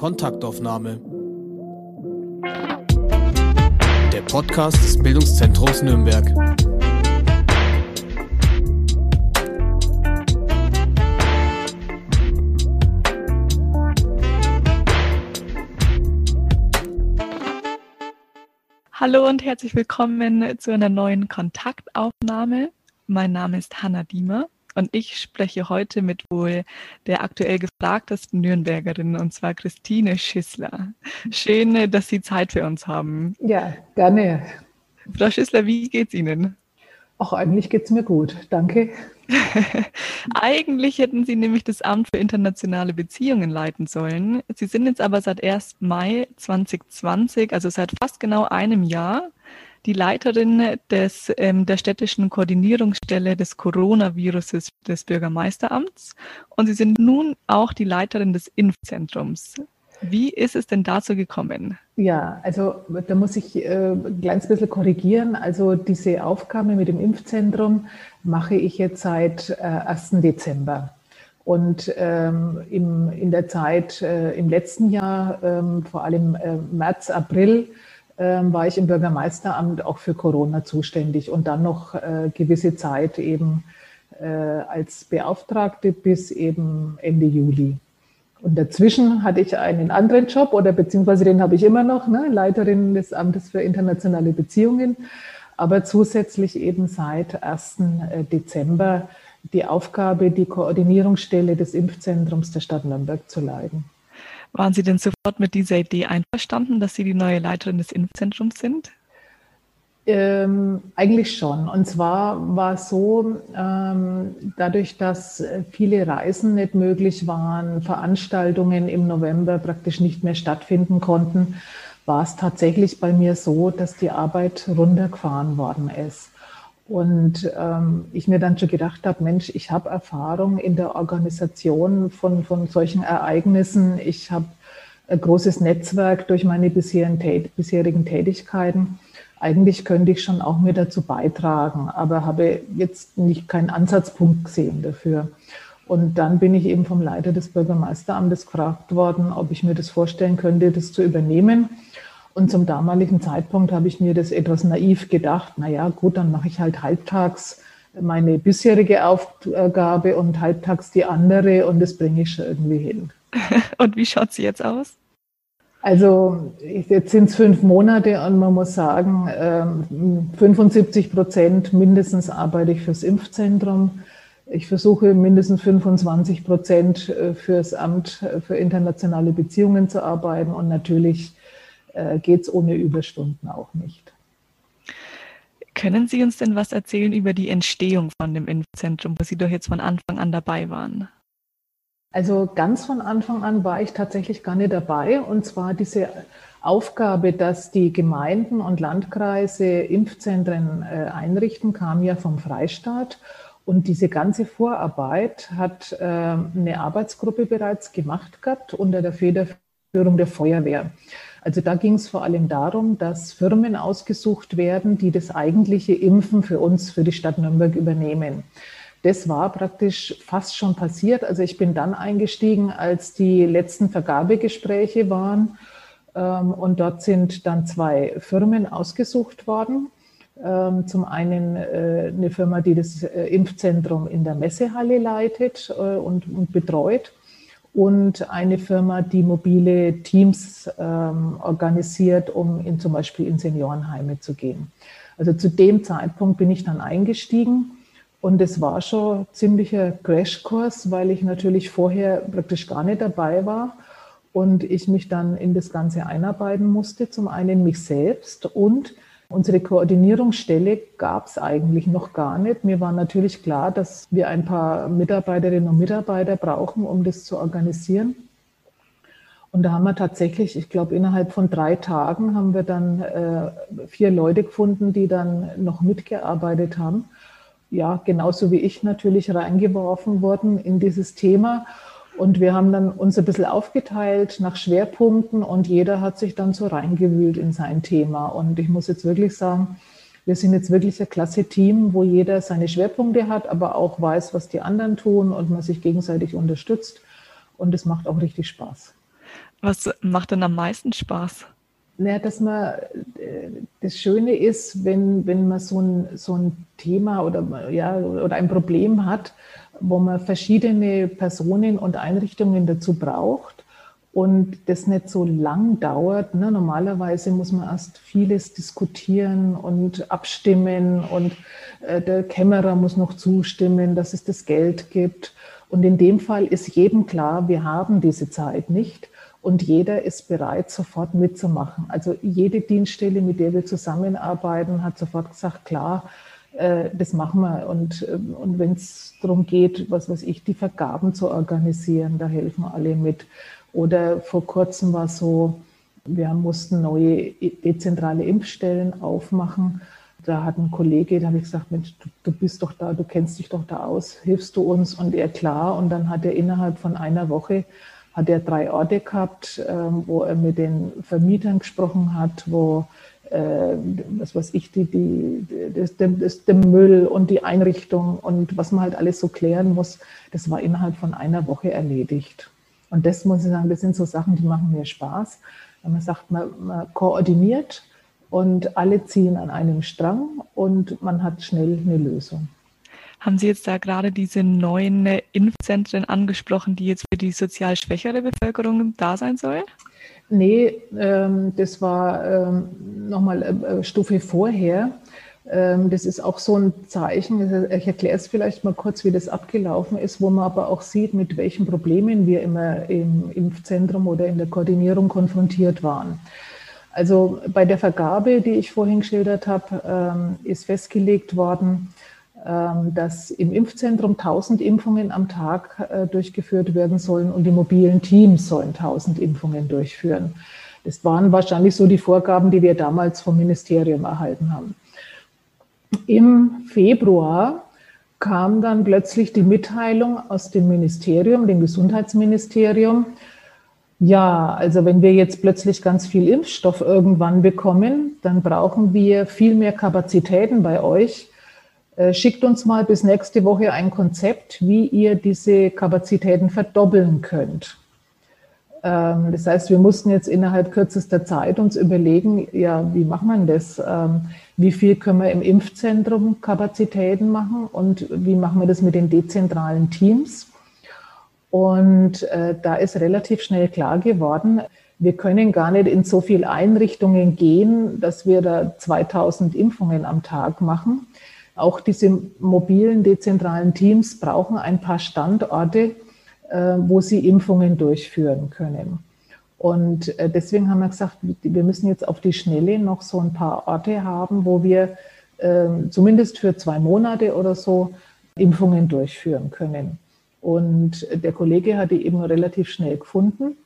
Kontaktaufnahme. Der Podcast des Bildungszentrums Nürnberg. Hallo und herzlich willkommen zu einer neuen Kontaktaufnahme. Mein Name ist Hanna Diemer und ich spreche heute mit wohl der aktuell gefragtesten Nürnbergerin, und zwar Christine Schissler. Schön, dass Sie Zeit für uns haben. Ja, gerne. Frau Schissler, wie geht's Ihnen? Auch eigentlich geht's mir gut, danke. Eigentlich hätten Sie nämlich das Amt für internationale Beziehungen leiten sollen. Sie sind jetzt aber seit 1. Mai 2020, also seit fast genau einem Jahr, die Leiterin des, ähm, der städtischen Koordinierungsstelle des Coronaviruses des Bürgermeisteramts und Sie sind nun auch die Leiterin des Impfzentrums. Wie ist es denn dazu gekommen? Ja, also da muss ich äh, ein kleines bisschen korrigieren. Also diese Aufgabe mit dem Impfzentrum mache ich jetzt seit äh, 1. Dezember. Und ähm, im, in der Zeit äh, im letzten Jahr, ähm, vor allem äh, März, April, war ich im Bürgermeisteramt auch für Corona zuständig und dann noch äh, gewisse Zeit eben äh, als Beauftragte bis eben Ende Juli. Und dazwischen hatte ich einen anderen Job oder beziehungsweise den habe ich immer noch, ne, Leiterin des Amtes für internationale Beziehungen, aber zusätzlich eben seit 1. Äh, Dezember die Aufgabe, die Koordinierungsstelle des Impfzentrums der Stadt Nürnberg zu leiten. Waren Sie denn sofort mit dieser Idee einverstanden, dass Sie die neue Leiterin des Impfzentrums sind? Ähm, eigentlich schon. Und zwar war es so, ähm, dadurch, dass viele Reisen nicht möglich waren, Veranstaltungen im November praktisch nicht mehr stattfinden konnten, war es tatsächlich bei mir so, dass die Arbeit runtergefahren worden ist. Und ähm, ich mir dann schon gedacht habe, Mensch, ich habe Erfahrung in der Organisation von, von solchen Ereignissen. Ich habe ein großes Netzwerk durch meine bisherigen, Tätigkeiten. Eigentlich könnte ich schon auch mir dazu beitragen, aber habe jetzt nicht keinen Ansatzpunkt gesehen dafür. Und dann bin ich eben vom Leiter des Bürgermeisteramtes gefragt worden, ob ich mir das vorstellen könnte, das zu übernehmen. Und zum damaligen Zeitpunkt habe ich mir das etwas naiv gedacht, na ja, gut, dann mache ich halt halbtags meine bisherige Aufgabe und halbtags die andere und das bringe ich schon irgendwie hin. Und wie schaut sie jetzt aus? Also jetzt sind es fünf Monate und man muss sagen, 75 ähm, Prozent mindestens arbeite ich fürs Impfzentrum. Ich versuche mindestens 25 Prozent äh, fürs Amt für internationale Beziehungen zu arbeiten und natürlich äh, geht es ohne Überstunden auch nicht. Können Sie uns denn was erzählen über die Entstehung von dem Impfzentrum, wo Sie doch jetzt von Anfang an dabei waren? Also ganz von Anfang an war ich tatsächlich gar nicht dabei. Und zwar diese Aufgabe, dass die Gemeinden und Landkreise Impfzentren äh, einrichten, kam ja vom Freistaat. Und diese ganze Vorarbeit hat äh, eine Arbeitsgruppe bereits gemacht gehabt unter der Federführung der Feuerwehr. Also da ging es vor allem darum, dass Firmen ausgesucht werden, die das eigentliche Impfen für uns, für die Stadt Nürnberg übernehmen. Das war praktisch fast schon passiert. Also ich bin dann eingestiegen, als die letzten Vergabegespräche waren. Ähm, und dort sind dann zwei Firmen ausgesucht worden. Ähm, zum einen äh, eine Firma, die das äh, Impfzentrum in der Messehalle leitet äh, und betreut und eine Firma, die mobile Teams ähm, organisiert, um in, zum Beispiel in Seniorenheime zu gehen. Also zu dem Zeitpunkt bin ich dann eingestiegen und es war schon ziemlicher Crashkurs, weil ich natürlich vorher praktisch gar nicht dabei war und ich mich dann in das Ganze einarbeiten musste. Zum einen mich selbst und Unsere Koordinierungsstelle gab es eigentlich noch gar nicht. Mir war natürlich klar, dass wir ein paar Mitarbeiterinnen und Mitarbeiter brauchen, um das zu organisieren. Und da haben wir tatsächlich, ich glaube, innerhalb von drei Tagen haben wir dann äh, vier Leute gefunden, die dann noch mitgearbeitet haben. Ja, genauso wie ich natürlich reingeworfen worden in dieses Thema. Und wir haben dann uns ein bisschen aufgeteilt nach Schwerpunkten und jeder hat sich dann so reingewühlt in sein Thema. Und ich muss jetzt wirklich sagen, wir sind jetzt wirklich ein klasse Team, wo jeder seine Schwerpunkte hat, aber auch weiß, was die anderen tun und man sich gegenseitig unterstützt. Und es macht auch richtig Spaß. Was macht denn am meisten Spaß? Naja, dass man, äh, das Schöne ist, wenn, wenn man so ein, so ein Thema oder, ja, oder ein Problem hat, wo man verschiedene Personen und Einrichtungen dazu braucht und das nicht so lang dauert. Ne? Normalerweise muss man erst vieles diskutieren und abstimmen und äh, der Kämmerer muss noch zustimmen, dass es das Geld gibt. Und in dem Fall ist jedem klar, wir haben diese Zeit nicht und jeder ist bereit, sofort mitzumachen. Also jede Dienststelle, mit der wir zusammenarbeiten, hat sofort gesagt, klar, äh, das machen wir. Und, äh, und wenn es darum geht, was weiß ich, die Vergaben zu organisieren, da helfen alle mit. Oder vor kurzem war so, wir mussten neue dezentrale Impfstellen aufmachen. Da hat ein Kollege, da habe ich gesagt, Mensch, du, du, bist doch da, du kennst dich doch da aus, hilfst du uns? Und er klar. Und dann hat er innerhalb von einer Woche hat er drei Orte gehabt, ähm, wo er mit den Vermietern gesprochen hat, wo äh, was weiß ich, die, die, das, das, der Müll und die Einrichtung und was man halt alles so klären muss, das war innerhalb von einer Woche erledigt. Und das muss ich sagen, das sind so Sachen, die machen mir Spaß. Wenn man sagt, man, man koordiniert und alle ziehen an einem Strang und man hat schnell eine Lösung. Haben Sie jetzt da gerade diese neuen Impfzentren angesprochen, die jetzt für die sozial schwächere Bevölkerung da sein sollen? Nee, ähm, das war ähm, nochmal äh, Stufe vorher. Ähm, das ist auch so ein Zeichen. Ich erkläre es vielleicht mal kurz, wie das abgelaufen ist, wo man aber auch sieht, mit welchen Problemen wir immer im Impfzentrum oder in der Koordinierung konfrontiert waren. Also bei der Vergabe, die ich vorhin geschildert habe, ähm, ist festgelegt worden, dass im Impfzentrum 1000 Impfungen am Tag äh, durchgeführt werden sollen und die mobilen Teams sollen 1000 Impfungen durchführen. Das waren wahrscheinlich so die Vorgaben, die wir damals vom Ministerium erhalten haben. Im Februar kam dann plötzlich die Mitteilung aus dem Ministerium, dem Gesundheitsministerium, ja, also wenn wir jetzt plötzlich ganz viel Impfstoff irgendwann bekommen, dann brauchen wir viel mehr Kapazitäten bei euch schickt uns mal bis nächste Woche ein Konzept, wie ihr diese Kapazitäten verdoppeln könnt. Ähm, das heißt, wir mussten jetzt innerhalb kürzester Zeit uns überlegen, ja, wie macht man das? Ähm, wie viel können wir im Impfzentrum Kapazitäten machen und wie machen wir das mit den dezentralen Teams? Und äh, da ist relativ schnell klar geworden, wir können gar nicht in so viele Einrichtungen gehen, dass wir da 2000 Impfungen am Tag machen. Auch diese mobilen, dezentralen Teams brauchen ein paar Standorte, äh, wo sie Impfungen durchführen können. Und äh, deswegen haben wir gesagt, wir müssen jetzt auf die Schnelle noch so ein paar Orte haben, wo wir ähm, zumindest für zwei Monate oder so Impfungen durchführen können. Und der Kollege hat die eben relativ schnell gefunden.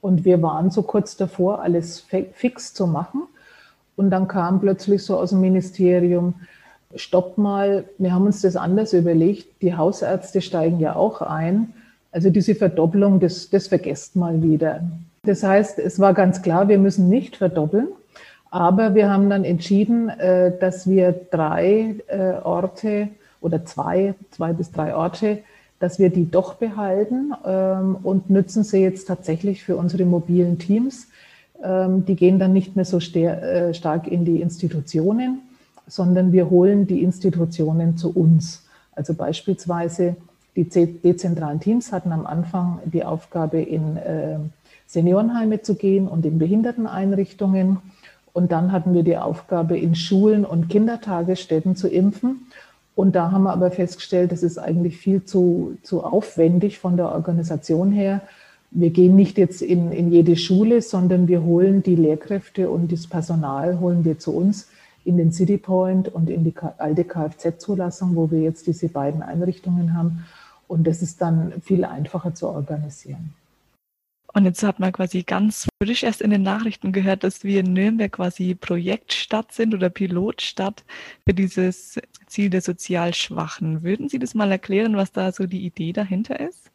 Und wir waren so kurz davor, alles fix zu machen. Und dann kam plötzlich so aus dem Ministerium, stopp mal, wir haben uns das anders überlegt, die Hausärzte steigen ja auch ein. Also diese Verdopplung, das, das vergesst mal wieder. Das heißt, es war ganz klar, wir müssen nicht verdoppeln, aber wir haben dann entschieden, äh, dass wir drei äh, Orte oder zwei, zwei bis drei Orte, dass wir die doch behalten ähm, und nützen sie jetzt tatsächlich für unsere mobilen Teams. Ähm, die gehen dann nicht mehr so äh, stark in die Institutionen, sondern wir holen die Institutionen zu uns. Also beispielsweise die dezentralen Teams hatten am Anfang die Aufgabe, in äh, Seniorenheime zu gehen und in Behinderteneinrichtungen. Und dann hatten wir die Aufgabe, in Schulen und Kindertagesstätten zu impfen. Und da haben wir aber festgestellt, das ist eigentlich viel zu, zu aufwendig von der Organisation her. Wir gehen nicht jetzt in, in jede Schule, sondern wir holen die Lehrkräfte und das Personal holen wir zu uns in den City Point und in die alte Kfz-Zulassung, wo wir jetzt diese beiden Einrichtungen haben. Und das ist dann viel einfacher zu organisieren. Und jetzt hat man quasi ganz frisch erst in den Nachrichten gehört, dass wir in Nürnberg quasi Projektstadt sind oder Pilotstadt für dieses Ziel der sozial Schwachen. Würden Sie das mal erklären, was da so die Idee dahinter ist?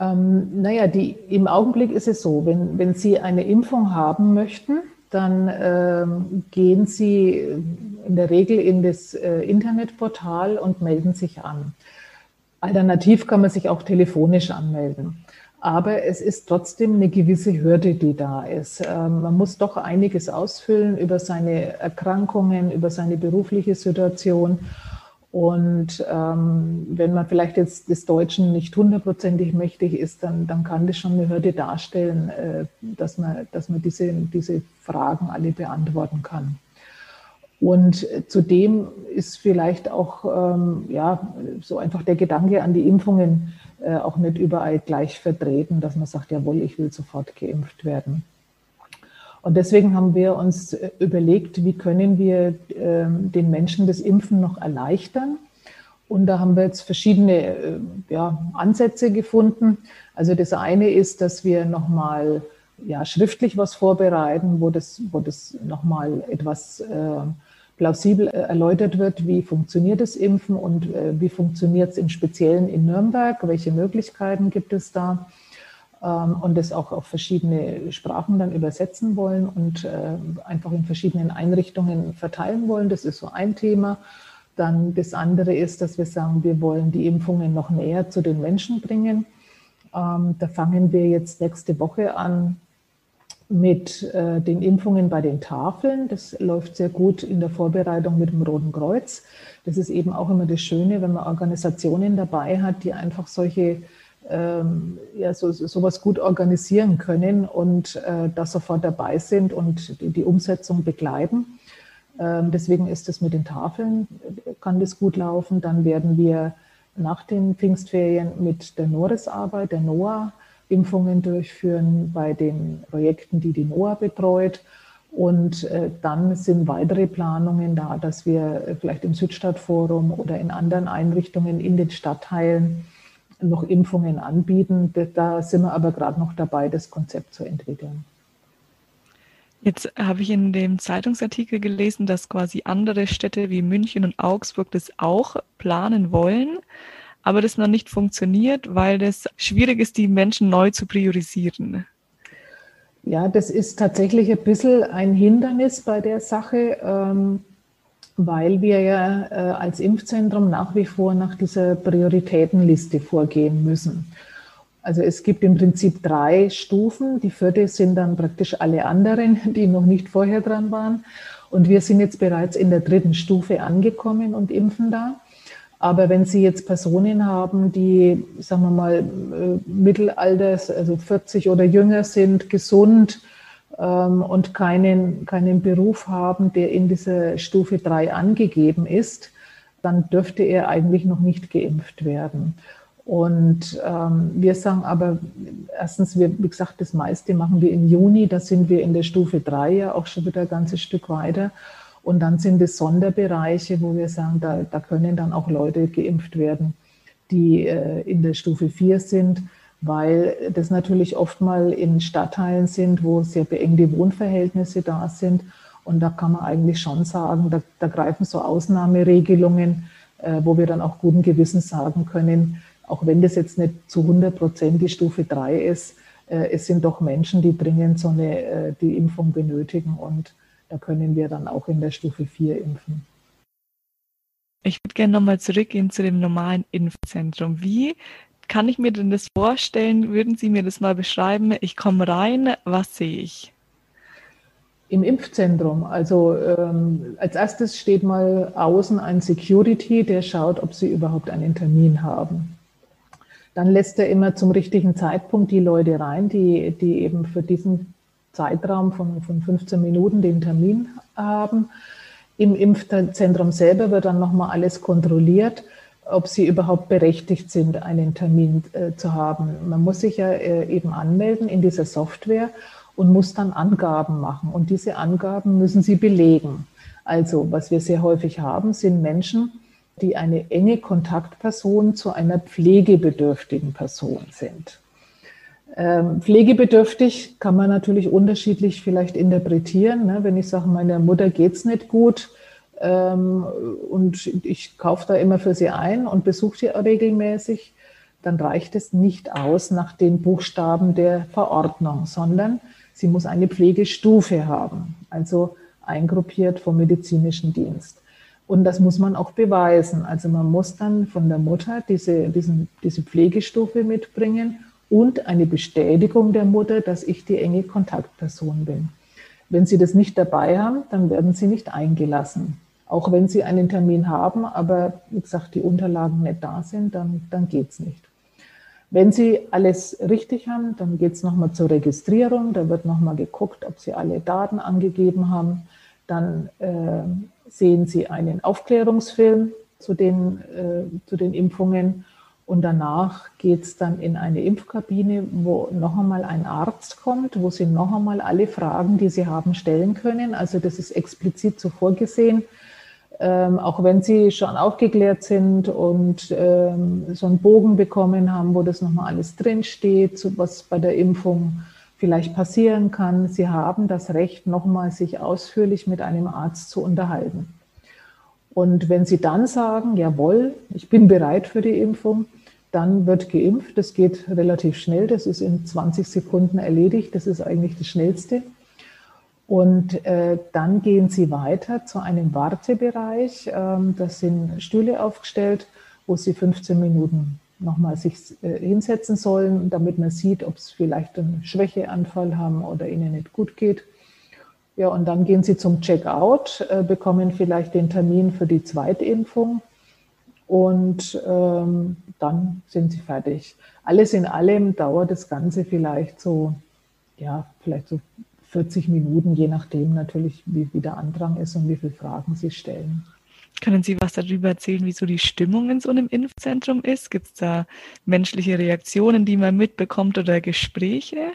Ähm, naja, die, im Augenblick ist es so, wenn, wenn Sie eine Impfung haben möchten, dann ähm, gehen Sie in der Regel in das äh, Internetportal und melden sich an. Alternativ kann man sich auch telefonisch anmelden. Aber es ist trotzdem eine gewisse Hürde, die da ist. Ähm, man muss doch einiges ausfüllen über seine Erkrankungen, über seine berufliche Situation. Und ähm, wenn man vielleicht jetzt des Deutschen nicht hundertprozentig mächtig ist, dann, dann kann das schon eine Hürde darstellen, äh, dass man, dass man diese, diese Fragen alle beantworten kann. Und zudem ist vielleicht auch ähm, ja, so einfach der Gedanke an die Impfungen äh, auch nicht überall gleich vertreten, dass man sagt, jawohl, ich will sofort geimpft werden. Und deswegen haben wir uns äh, überlegt, wie können wir äh, den Menschen das Impfen noch erleichtern. Und da haben wir jetzt verschiedene äh, ja, Ansätze gefunden. Also das eine ist, dass wir nochmal ja, schriftlich was vorbereiten, wo das, wo das nochmal etwas äh, plausibel erläutert wird, wie funktioniert das Impfen und äh, wie funktioniert es im Speziellen in Nürnberg, welche Möglichkeiten gibt es da ähm, und das auch auf verschiedene Sprachen dann übersetzen wollen und äh, einfach in verschiedenen Einrichtungen verteilen wollen. Das ist so ein Thema. Dann das andere ist, dass wir sagen, wir wollen die Impfungen noch näher zu den Menschen bringen. Ähm, da fangen wir jetzt nächste Woche an, mit äh, den Impfungen bei den Tafeln. Das läuft sehr gut in der Vorbereitung mit dem Roten Kreuz. Das ist eben auch immer das Schöne, wenn man Organisationen dabei hat, die einfach solche ähm, ja, so, sowas gut organisieren können und äh, da sofort dabei sind und die, die Umsetzung begleiten. Ähm, deswegen ist es mit den Tafeln, kann das gut laufen. Dann werden wir nach den Pfingstferien mit der NORIS-Arbeit, der NOAA, Impfungen durchführen bei den Projekten, die die NOAA betreut. Und äh, dann sind weitere Planungen da, dass wir äh, vielleicht im Südstadtforum oder in anderen Einrichtungen in den Stadtteilen noch Impfungen anbieten. Da sind wir aber gerade noch dabei, das Konzept zu entwickeln. Jetzt habe ich in dem Zeitungsartikel gelesen, dass quasi andere Städte wie München und Augsburg das auch planen wollen aber das noch nicht funktioniert, weil das schwierig ist, die Menschen neu zu priorisieren. Ja, das ist tatsächlich ein bisschen ein Hindernis bei der Sache, ähm, weil wir ja äh, als Impfzentrum nach wie vor nach dieser Prioritätenliste vorgehen müssen. Also es gibt im Prinzip drei Stufen. Die vierte sind dann praktisch alle anderen, die noch nicht vorher dran waren. Und wir sind jetzt bereits in der dritten Stufe angekommen und impfen da. Aber wenn Sie jetzt Personen haben, die, sagen wir mal, äh, Mittelalters, also 40 oder jünger sind, gesund und keinen, keinen Beruf haben, der in dieser Stufe 3 angegeben ist, dann dürfte er eigentlich noch nicht geimpft werden. Und ähm, wir sagen aber, erstens, wir, wie gesagt, das meiste machen wir im Juni, da sind wir in der Stufe 3 ja auch schon wieder ein ganzes Stück weiter. Und dann sind es Sonderbereiche, wo wir sagen, da, da können dann auch Leute geimpft werden, die äh, in der Stufe 4 sind, weil das natürlich oft mal in Stadtteilen sind, wo sehr beengte Wohnverhältnisse da sind. Und da kann man eigentlich schon sagen, da, da greifen so Ausnahmeregelungen, äh, wo wir dann auch guten Gewissens sagen können, auch wenn das jetzt nicht zu 100 Prozent die Stufe 3 ist, äh, es sind doch Menschen, die dringend so eine äh, die Impfung benötigen. Und da können wir dann auch in der Stufe 4 impfen. Ich würde gerne nochmal zurückgehen zu dem normalen Impfzentrum. Wie kann ich mir denn das vorstellen? Würden Sie mir das mal beschreiben? Ich komme rein, was sehe ich? Im Impfzentrum, also ähm, als erstes steht mal außen ein Security, der schaut, ob Sie überhaupt einen Termin haben. Dann lässt er immer zum richtigen Zeitpunkt die Leute rein, die, die eben für diesen Zeitraum von, von 15 Minuten den Termin haben. Im Impfzentrum selber wird dann nochmal alles kontrolliert, ob sie überhaupt berechtigt sind, einen Termin äh, zu haben. Man muss sich ja äh, eben anmelden in dieser Software und muss dann Angaben machen. Und diese Angaben müssen sie belegen. Also, was wir sehr häufig haben, sind Menschen, die eine enge Kontaktperson zu einer pflegebedürftigen Person sind. Ähm, pflegebedürftig kann man natürlich unterschiedlich vielleicht interpretieren. Ne? Wenn ich sage, meiner Mutter geht's nicht gut und ich kaufe da immer für sie ein und besuche sie regelmäßig, dann reicht es nicht aus nach den Buchstaben der Verordnung, sondern sie muss eine Pflegestufe haben, also eingruppiert vom medizinischen Dienst. Und das muss man auch beweisen. Also man muss dann von der Mutter diese, diesen, diese Pflegestufe mitbringen und eine Bestätigung der Mutter, dass ich die enge Kontaktperson bin. Wenn Sie das nicht dabei haben, dann werden Sie nicht eingelassen. Auch wenn Sie einen Termin haben, aber wie gesagt, die Unterlagen nicht da sind, dann, dann geht es nicht. Wenn Sie alles richtig haben, dann geht es nochmal zur Registrierung. Da wird nochmal geguckt, ob Sie alle Daten angegeben haben. Dann äh, sehen Sie einen Aufklärungsfilm zu den, äh, zu den Impfungen. Und danach geht es dann in eine Impfkabine, wo noch einmal ein Arzt kommt, wo Sie noch einmal alle Fragen, die Sie haben, stellen können. Also das ist explizit so vorgesehen ähm, auch wenn sie schon aufgeklärt sind und ähm, so einen Bogen bekommen haben, wo das nochmal alles drinsteht, was bei der Impfung vielleicht passieren kann. Sie haben das Recht, nochmal sich ausführlich mit einem Arzt zu unterhalten. Und wenn Sie dann sagen, jawohl, ich bin bereit für die Impfung, dann wird geimpft. Das geht relativ schnell. Das ist in 20 Sekunden erledigt. Das ist eigentlich das Schnellste. Und äh, dann gehen Sie weiter zu einem Wartebereich. Ähm, das sind Stühle aufgestellt, wo Sie 15 Minuten nochmal sich äh, hinsetzen sollen, damit man sieht, ob Sie vielleicht einen Schwächeanfall haben oder Ihnen nicht gut geht. Ja, und dann gehen Sie zum Checkout, äh, bekommen vielleicht den Termin für die Zweitimpfung und ähm, dann sind Sie fertig. Alles in allem dauert das Ganze vielleicht so, ja, vielleicht so 40 Minuten, je nachdem natürlich, wie, wie der Andrang ist und wie viele Fragen Sie stellen. Können Sie was darüber erzählen, wie so die Stimmung in so einem Impfzentrum ist? Gibt es da menschliche Reaktionen, die man mitbekommt oder Gespräche?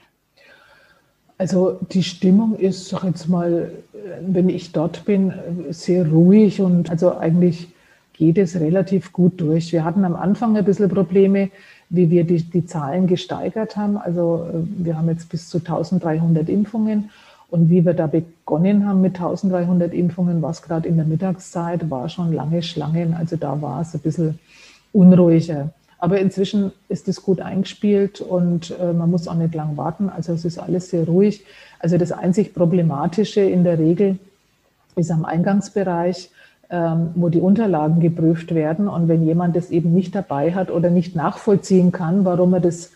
Also die Stimmung ist, sag jetzt mal, wenn ich dort bin, sehr ruhig und also eigentlich geht es relativ gut durch. Wir hatten am Anfang ein bisschen Probleme, wie wir die, die Zahlen gesteigert haben. Also äh, wir haben jetzt bis zu 1300 Impfungen. Und wie wir da begonnen haben mit 1300 Impfungen, was gerade in der Mittagszeit war schon lange Schlangen. Also da war es ein bisschen unruhiger. Aber inzwischen ist es gut eingespielt und äh, man muss auch nicht lang warten. Also es ist alles sehr ruhig. Also das einzig Problematische in der Regel ist am Eingangsbereich ähm, wo die Unterlagen geprüft werden. Und wenn jemand das eben nicht dabei hat oder nicht nachvollziehen kann, warum er das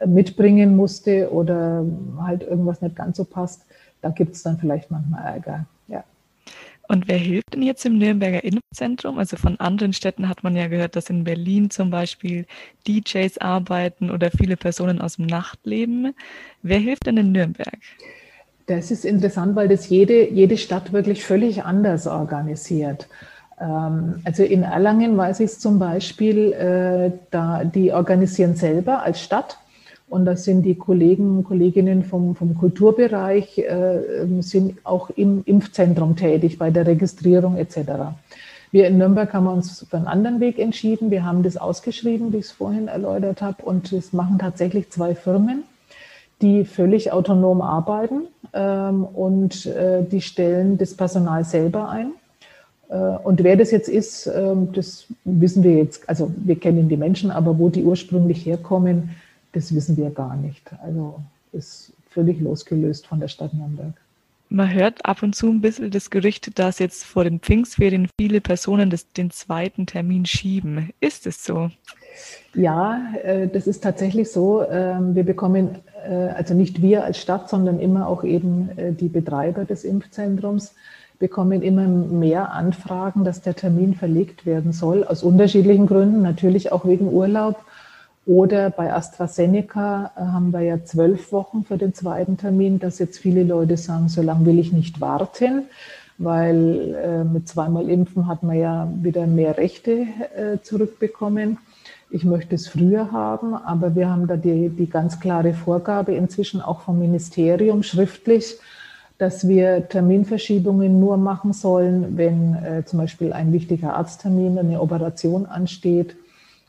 äh, mitbringen musste oder halt irgendwas nicht ganz so passt, da gibt es dann vielleicht manchmal Ärger. Ja. Und wer hilft denn jetzt im Nürnberger Impfzentrum? Also von anderen Städten hat man ja gehört, dass in Berlin zum Beispiel DJs arbeiten oder viele Personen aus dem Nachtleben. Wer hilft denn in Nürnberg? Das ist interessant, weil das jede, jede Stadt wirklich völlig anders organisiert. Ähm, also in Erlangen weiß ich es zum Beispiel, äh, da die organisieren selber als Stadt. Und das sind die Kollegen und Kolleginnen vom, vom Kulturbereich, äh, sind auch im Impfzentrum tätig bei der Registrierung etc. Wir in Nürnberg haben uns für einen anderen Weg entschieden. Wir haben das ausgeschrieben, wie ich es vorhin erläutert habe. Und das machen tatsächlich zwei Firmen die völlig autonom arbeiten ähm, und äh, die stellen das Personal selber ein. Äh, und wer das jetzt ist, äh, das wissen wir jetzt, also wir kennen die Menschen, aber wo die ursprünglich herkommen, das wissen wir gar nicht. Also ist völlig losgelöst von der Stadt Nürnberg. Man hört ab und zu ein bisschen das Gerücht, dass jetzt vor den Pfingstferien viele Personen das, den zweiten Termin schieben. Ist es so? Ja, äh, das ist tatsächlich so. Ähm, wir bekommen, äh, also nicht wir als Stadt, sondern immer auch eben äh, die Betreiber des Impfzentrums, bekommen immer mehr Anfragen, dass der Termin verlegt werden soll, aus unterschiedlichen Gründen, natürlich auch wegen Urlaub. Oder bei AstraZeneca haben wir ja zwölf Wochen für den zweiten Termin, dass jetzt viele Leute sagen, so lange will ich nicht warten, weil mit zweimal Impfen hat man ja wieder mehr Rechte zurückbekommen. Ich möchte es früher haben, aber wir haben da die, die ganz klare Vorgabe inzwischen auch vom Ministerium schriftlich, dass wir Terminverschiebungen nur machen sollen, wenn äh, zum Beispiel ein wichtiger Arzttermin, eine Operation ansteht,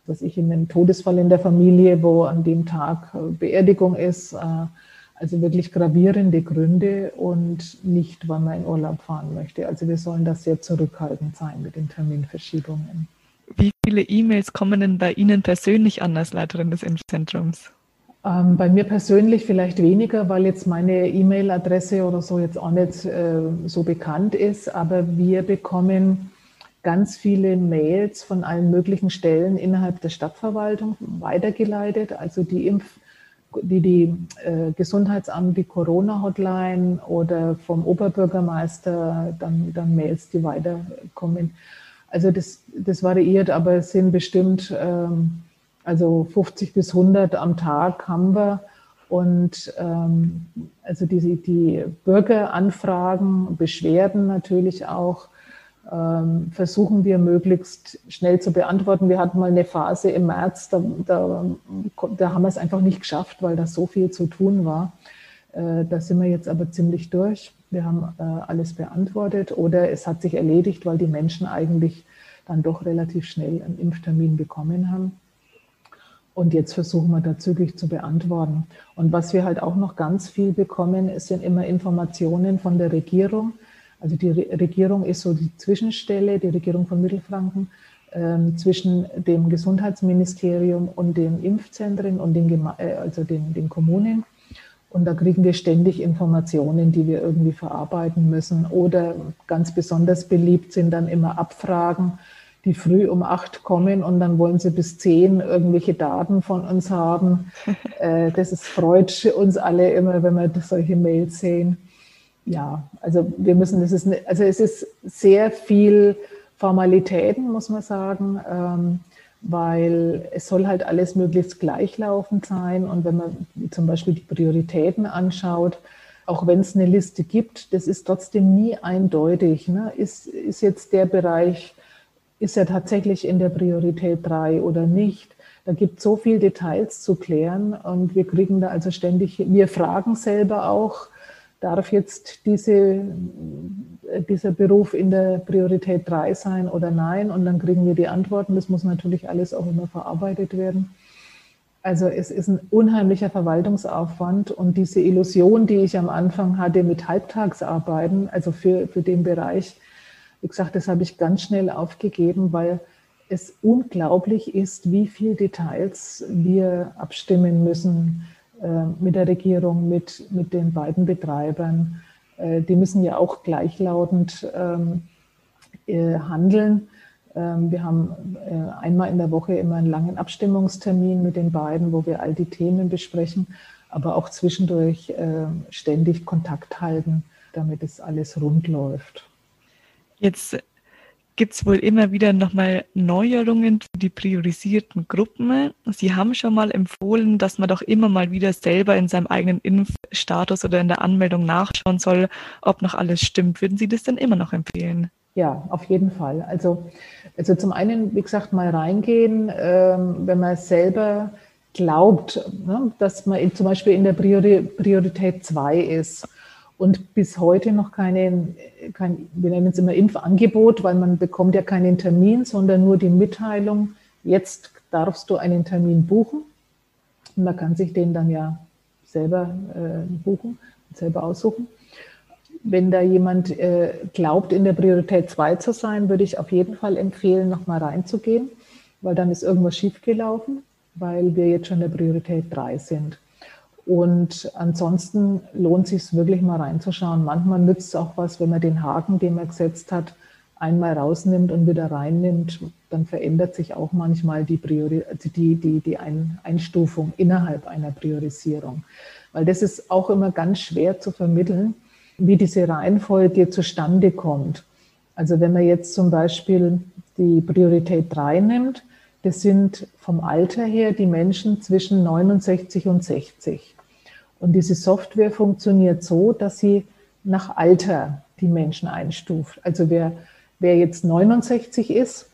dass ich in einem Todesfall in der Familie, wo an dem Tag äh, Beerdigung ist, äh, also wirklich gravierende Gründe und nicht, weil man in Urlaub fahren möchte. Also wir sollen das sehr zurückhaltend sein mit den Terminverschiebungen. Wie viele E-Mails kommen denn bei Ihnen persönlich an als Leiterin des Impfzentrums? Ähm, bei mir persönlich vielleicht weniger, weil jetzt meine E-Mail-Adresse oder so jetzt auch nicht äh, so bekannt ist. Aber wir bekommen ganz viele Mails von allen möglichen Stellen innerhalb der Stadtverwaltung weitergeleitet. Also die die, die äh, Gesundheitsamt, die Corona-Hotline oder vom Oberbürgermeister dann, dann Mails, die weiterkommen. Also das, das variiert, aber es sind bestimmt ähm, also 50 bis 100 am Tag haben wir. Und ähm, also die, die Bürgeranfragen, Beschwerden natürlich auch, versuchen wir möglichst schnell zu beantworten. Wir hatten mal eine Phase im März, da, da, da haben wir es einfach nicht geschafft, weil da so viel zu tun war. Äh, da sind wir jetzt aber ziemlich durch. Wir haben äh, alles beantwortet oder es hat sich erledigt, weil die Menschen eigentlich dann doch relativ schnell einen Impftermin bekommen haben. Und jetzt versuchen wir da zügig zu beantworten. Und was wir halt auch noch ganz viel bekommen, sind immer Informationen von der Regierung. Also die Re Regierung ist so die Zwischenstelle, die Regierung von Mittelfranken, ähm, zwischen dem Gesundheitsministerium und den Impfzentren und den, Geme äh, also den, den Kommunen. Und da kriegen wir ständig Informationen, die wir irgendwie verarbeiten müssen. Oder ganz besonders beliebt sind dann immer Abfragen die früh um acht kommen und dann wollen sie bis zehn irgendwelche Daten von uns haben. Äh, das ist, freut uns alle immer, wenn wir solche Mails sehen. Ja, also wir müssen, das ist, also es ist sehr viel Formalitäten, muss man sagen, ähm, weil es soll halt alles möglichst gleichlaufend sein. Und wenn man zum Beispiel die Prioritäten anschaut, auch wenn es eine Liste gibt, das ist trotzdem nie eindeutig. Ne? Ist, ist jetzt der Bereich ist er tatsächlich in der Priorität 3 oder nicht. Da gibt es so viele Details zu klären und wir kriegen da also ständig, wir fragen selber auch, darf jetzt diese, dieser Beruf in der Priorität 3 sein oder nein? Und dann kriegen wir die Antworten. Das muss natürlich alles auch immer verarbeitet werden. Also es ist ein unheimlicher Verwaltungsaufwand und diese Illusion, die ich am Anfang hatte mit Halbtagsarbeiten, also für, für den Bereich, wie gesagt, das habe ich ganz schnell aufgegeben, weil es unglaublich ist, wie viele Details wir abstimmen müssen mit der Regierung, mit, mit den beiden Betreibern. Äh, die müssen ja auch gleichlautend ähm, äh, handeln. Ähm, wir haben äh, einmal in der Woche immer einen langen Abstimmungstermin mit den beiden, wo wir all die Themen besprechen, aber auch zwischendurch ständig Kontakt halten, damit es alles rund läuft. Jetzt gibt es wohl immer wieder nochmal Neuerungen für die priorisierten Gruppen. Sie haben schon mal empfohlen, dass man doch immer mal wieder selber in seinem eigenen Impfstatus oder in der Anmeldung nachschauen soll, ob noch alles stimmt. Würden Sie das denn immer noch empfehlen? Ja, auf jeden Fall. Also, also zum einen, wie gesagt, mal reingehen, ähm, wenn man selber glaubt, ne, dass man zum Beispiel in der Priori Priorität 2 ist und bis heute noch keine, kein, wir nennen es immer Impfangebot, weil man bekommt ja keinen Termin, sondern nur die Mitteilung, jetzt darfst du einen Termin buchen. Und man kann sich den dann ja selber äh, buchen, selber aussuchen. Wenn da jemand äh, glaubt, in der Priorität 2 zu sein, würde ich auf jeden Fall empfehlen, nochmal reinzugehen, weil dann ist irgendwas schiefgelaufen, weil wir jetzt schon in der Priorität 3 sind. Und ansonsten lohnt sich wirklich mal reinzuschauen. Manchmal nützt es auch was, wenn man den Haken, den man gesetzt hat, einmal rausnimmt und wieder reinnimmt. Dann verändert sich auch manchmal die, Priori also die, die, die Einstufung innerhalb einer Priorisierung. Weil das ist auch immer ganz schwer zu vermitteln, wie diese Reihenfolge zustande kommt. Also wenn man jetzt zum Beispiel die Priorität 3 nimmt, das sind vom Alter her die Menschen zwischen 69 und 60. Und diese Software funktioniert so, dass sie nach Alter die Menschen einstuft. Also wer, wer jetzt 69 ist,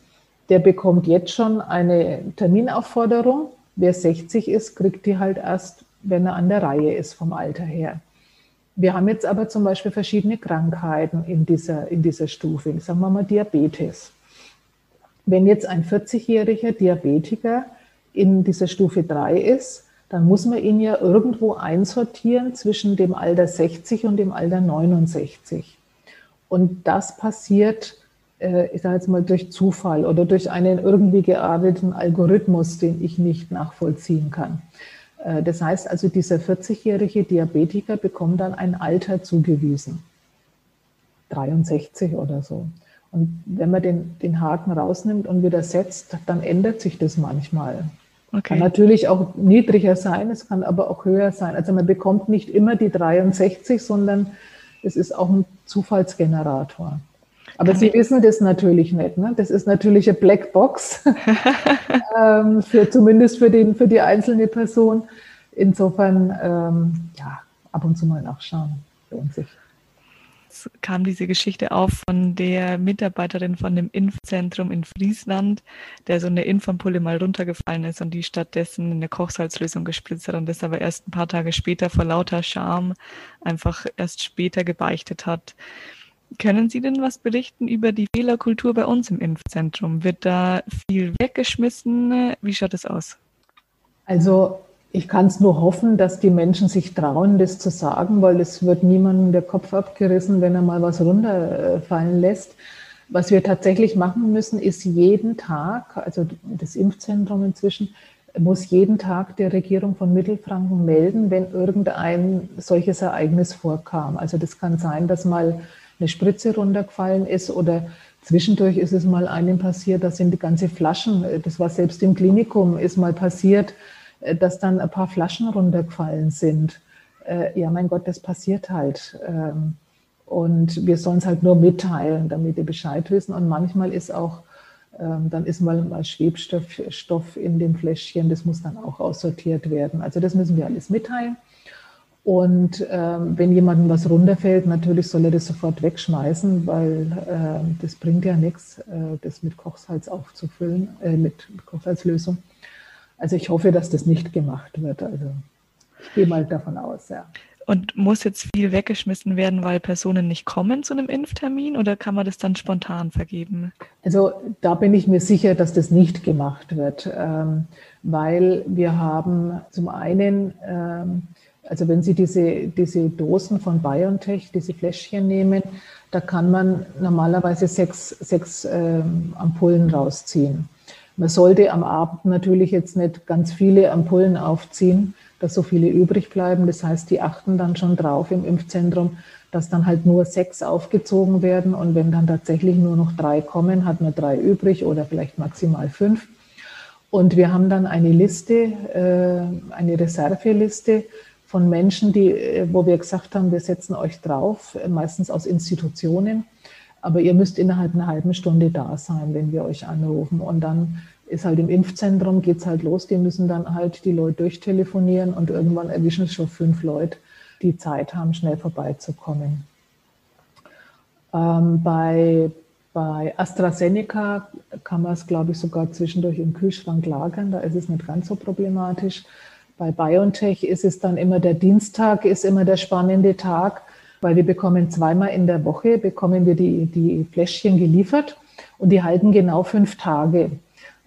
der bekommt jetzt schon eine Terminaufforderung. Wer 60 ist, kriegt die halt erst, wenn er an der Reihe ist vom Alter her. Wir haben jetzt aber zum Beispiel verschiedene Krankheiten in dieser, in dieser Stufe. Sagen wir mal Diabetes. Wenn jetzt ein 40-jähriger Diabetiker in dieser Stufe 3 ist, dann muss man ihn ja irgendwo einsortieren zwischen dem Alter 60 und dem Alter 69. Und das passiert, äh, ich sage jetzt mal, durch Zufall oder durch einen irgendwie gearteten Algorithmus, den ich nicht nachvollziehen kann. Äh, das heißt also, dieser 40-jährige Diabetiker bekommt dann ein Alter zugewiesen. 63 oder so. Und wenn man den, den Haken rausnimmt und wieder setzt, dann ändert sich das manchmal. Okay. Kann natürlich auch niedriger sein, es kann aber auch höher sein. Also man bekommt nicht immer die 63, sondern es ist auch ein Zufallsgenerator. Aber kann Sie wissen das natürlich nicht. Ne? Das ist natürlich eine Blackbox, ähm, für, zumindest für, den, für die einzelne Person. Insofern, ähm, ja, ab und zu mal nachschauen, lohnt sich kam diese Geschichte auf von der Mitarbeiterin von dem Impfzentrum in Friesland, der so eine Impfampulle mal runtergefallen ist und die stattdessen eine Kochsalzlösung gespritzt hat und das aber erst ein paar Tage später vor lauter Scham einfach erst später gebeichtet hat. Können Sie denn was berichten über die Fehlerkultur bei uns im Impfzentrum? Wird da viel weggeschmissen? Wie schaut es aus? Also ich kann es nur hoffen, dass die Menschen sich trauen, das zu sagen, weil es wird niemandem der Kopf abgerissen, wenn er mal was runterfallen lässt. Was wir tatsächlich machen müssen, ist jeden Tag, also das Impfzentrum inzwischen, muss jeden Tag der Regierung von Mittelfranken melden, wenn irgendein solches Ereignis vorkam. Also das kann sein, dass mal eine Spritze runtergefallen ist oder zwischendurch ist es mal einem passiert, da sind die ganze Flaschen, das war selbst im Klinikum, ist mal passiert, dass dann ein paar Flaschen runtergefallen sind. Äh, ja, mein Gott, das passiert halt. Ähm, und wir sollen es halt nur mitteilen, damit die Bescheid wissen. Und manchmal ist auch, ähm, dann ist mal, mal Schwebstoff Stoff in dem Fläschchen, das muss dann auch aussortiert werden. Also das müssen wir alles mitteilen. Und ähm, wenn jemandem was runterfällt, natürlich soll er das sofort wegschmeißen, weil äh, das bringt ja nichts, äh, das mit Kochsalz aufzufüllen, äh, mit Kochsalzlösung. Also ich hoffe, dass das nicht gemacht wird. Also ich gehe mal davon aus, ja. Und muss jetzt viel weggeschmissen werden, weil Personen nicht kommen zu einem Impftermin oder kann man das dann spontan vergeben? Also da bin ich mir sicher, dass das nicht gemacht wird, ähm, weil wir haben zum einen, ähm, also wenn Sie diese, diese Dosen von BioNTech, diese Fläschchen nehmen, da kann man normalerweise sechs, sechs ähm, Ampullen rausziehen. Man sollte am Abend natürlich jetzt nicht ganz viele Ampullen aufziehen, dass so viele übrig bleiben. Das heißt, die achten dann schon drauf im Impfzentrum, dass dann halt nur sechs aufgezogen werden. Und wenn dann tatsächlich nur noch drei kommen, hat man drei übrig oder vielleicht maximal fünf. Und wir haben dann eine Liste, äh, eine Reserveliste von Menschen, die, äh, wo wir gesagt haben, wir setzen euch drauf, meistens aus Institutionen aber ihr müsst innerhalb einer halben Stunde da sein, wenn wir euch anrufen. Und dann ist halt im Impfzentrum, geht es halt los. Die müssen dann halt die Leute durchtelefonieren und irgendwann erwischen es schon fünf Leute, die Zeit haben, schnell vorbeizukommen. Ähm, bei, bei AstraZeneca kann man es, glaube ich, sogar zwischendurch im Kühlschrank lagern. Da ist es nicht ganz so problematisch. Bei BioNTech ist es dann immer der Dienstag, ist immer der spannende Tag weil wir bekommen zweimal in der Woche, bekommen wir die, die Fläschchen geliefert und die halten genau fünf Tage.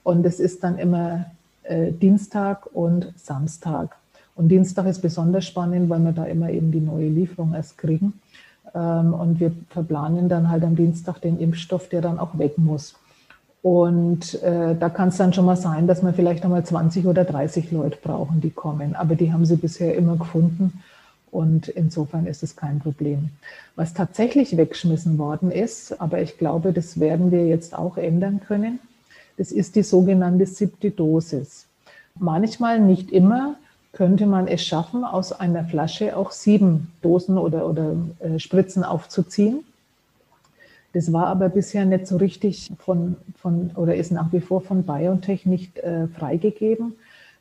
Und es ist dann immer äh, Dienstag und Samstag. Und Dienstag ist besonders spannend, weil wir da immer eben die neue Lieferung erst kriegen. Ähm, und wir verplanen dann halt am Dienstag den Impfstoff, der dann auch weg muss. Und äh, da kann es dann schon mal sein, dass wir vielleicht einmal 20 oder 30 Leute brauchen, die kommen. Aber die haben sie bisher immer gefunden. Und insofern ist es kein Problem. Was tatsächlich weggeschmissen worden ist, aber ich glaube, das werden wir jetzt auch ändern können, das ist die sogenannte siebte Dosis. Manchmal, nicht immer, könnte man es schaffen, aus einer Flasche auch sieben Dosen oder, oder äh, Spritzen aufzuziehen. Das war aber bisher nicht so richtig von, von oder ist nach wie vor von BioNTech nicht äh, freigegeben.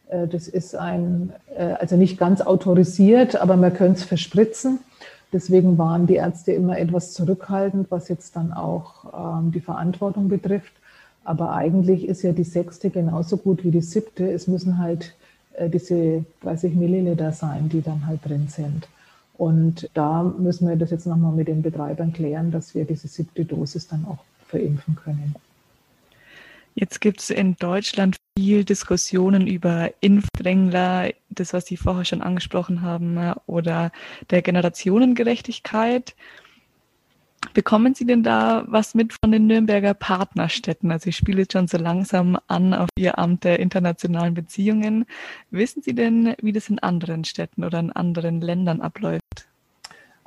Äh, das ist ein, äh, also nicht ganz autorisiert, aber man könnte es verspritzen. Deswegen waren die Ärzte immer etwas zurückhaltend, was jetzt dann auch ähm, die Verantwortung betrifft. Aber eigentlich ist ja die sechste genauso gut wie die siebte. Es müssen halt äh, diese 30 Milliliter sein, die dann halt drin sind. Und da müssen wir das jetzt nochmal mit den Betreibern klären, dass wir diese siebte Dosis dann auch verimpfen können. Jetzt gibt es in Deutschland viel Diskussionen über Impfdrängler, das, was Sie vorher schon angesprochen haben, oder der Generationengerechtigkeit. Bekommen Sie denn da was mit von den Nürnberger Partnerstädten? Also ich spiele jetzt schon so langsam an auf Ihr Amt der internationalen Beziehungen. Wissen Sie denn, wie das in anderen Städten oder in anderen Ländern abläuft?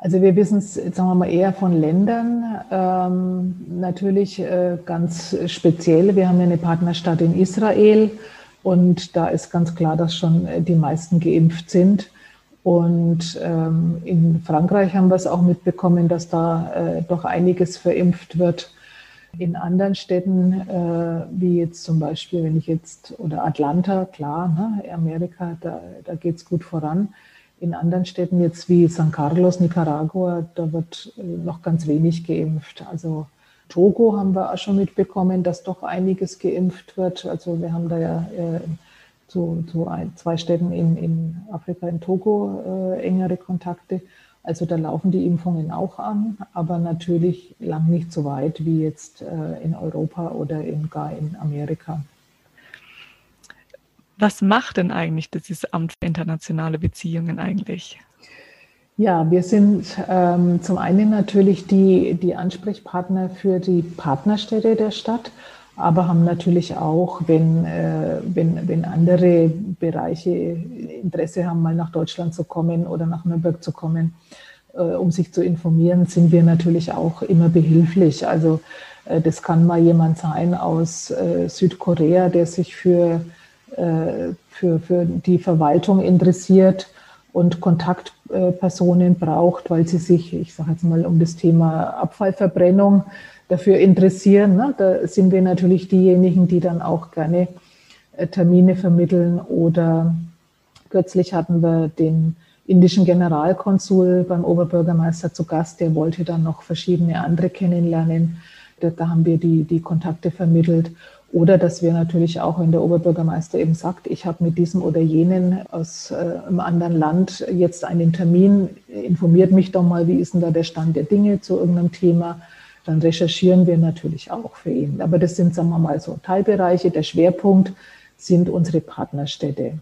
Also wir wissen es, sagen wir mal, eher von Ländern. Ähm, natürlich äh, ganz speziell. Wir haben ja eine Partnerstadt in Israel. Und da ist ganz klar, dass schon äh, die meisten geimpft sind. Und ähm, in Frankreich haben wir es auch mitbekommen, dass da äh, doch einiges verimpft wird. In anderen Städten, äh, wie jetzt zum Beispiel, wenn ich jetzt, oder Atlanta, klar, ne, Amerika, da, da geht es gut voran. In anderen Städten jetzt wie San Carlos, Nicaragua, da wird äh, noch ganz wenig geimpft. Also Togo haben wir auch schon mitbekommen, dass doch einiges geimpft wird. Also wir haben da ja äh, zu, zu ein, zwei Städten in, in Afrika, in Togo, äh, engere Kontakte. Also da laufen die Impfungen auch an, aber natürlich lang nicht so weit wie jetzt äh, in Europa oder in, gar in Amerika. Was macht denn eigentlich dieses Amt für internationale Beziehungen eigentlich? Ja, wir sind ähm, zum einen natürlich die, die Ansprechpartner für die Partnerstädte der Stadt, aber haben natürlich auch, wenn, äh, wenn, wenn andere Bereiche Interesse haben, mal nach Deutschland zu kommen oder nach Nürnberg zu kommen, äh, um sich zu informieren, sind wir natürlich auch immer behilflich. Also äh, das kann mal jemand sein aus äh, Südkorea, der sich für, für, für die Verwaltung interessiert und Kontaktpersonen braucht, weil sie sich, ich sage jetzt mal, um das Thema Abfallverbrennung dafür interessieren. Ne? Da sind wir natürlich diejenigen, die dann auch gerne äh, Termine vermitteln. Oder kürzlich hatten wir den indischen Generalkonsul beim Oberbürgermeister zu Gast, der wollte dann noch verschiedene andere kennenlernen. Da haben wir die, die Kontakte vermittelt. Oder dass wir natürlich auch, wenn der Oberbürgermeister eben sagt, ich habe mit diesem oder jenen aus äh, einem anderen Land jetzt einen Termin, informiert mich doch mal, wie ist denn da der Stand der Dinge zu irgendeinem Thema, dann recherchieren wir natürlich auch für ihn. Aber das sind, sagen wir mal, so Teilbereiche. Der Schwerpunkt sind unsere Partnerstädte.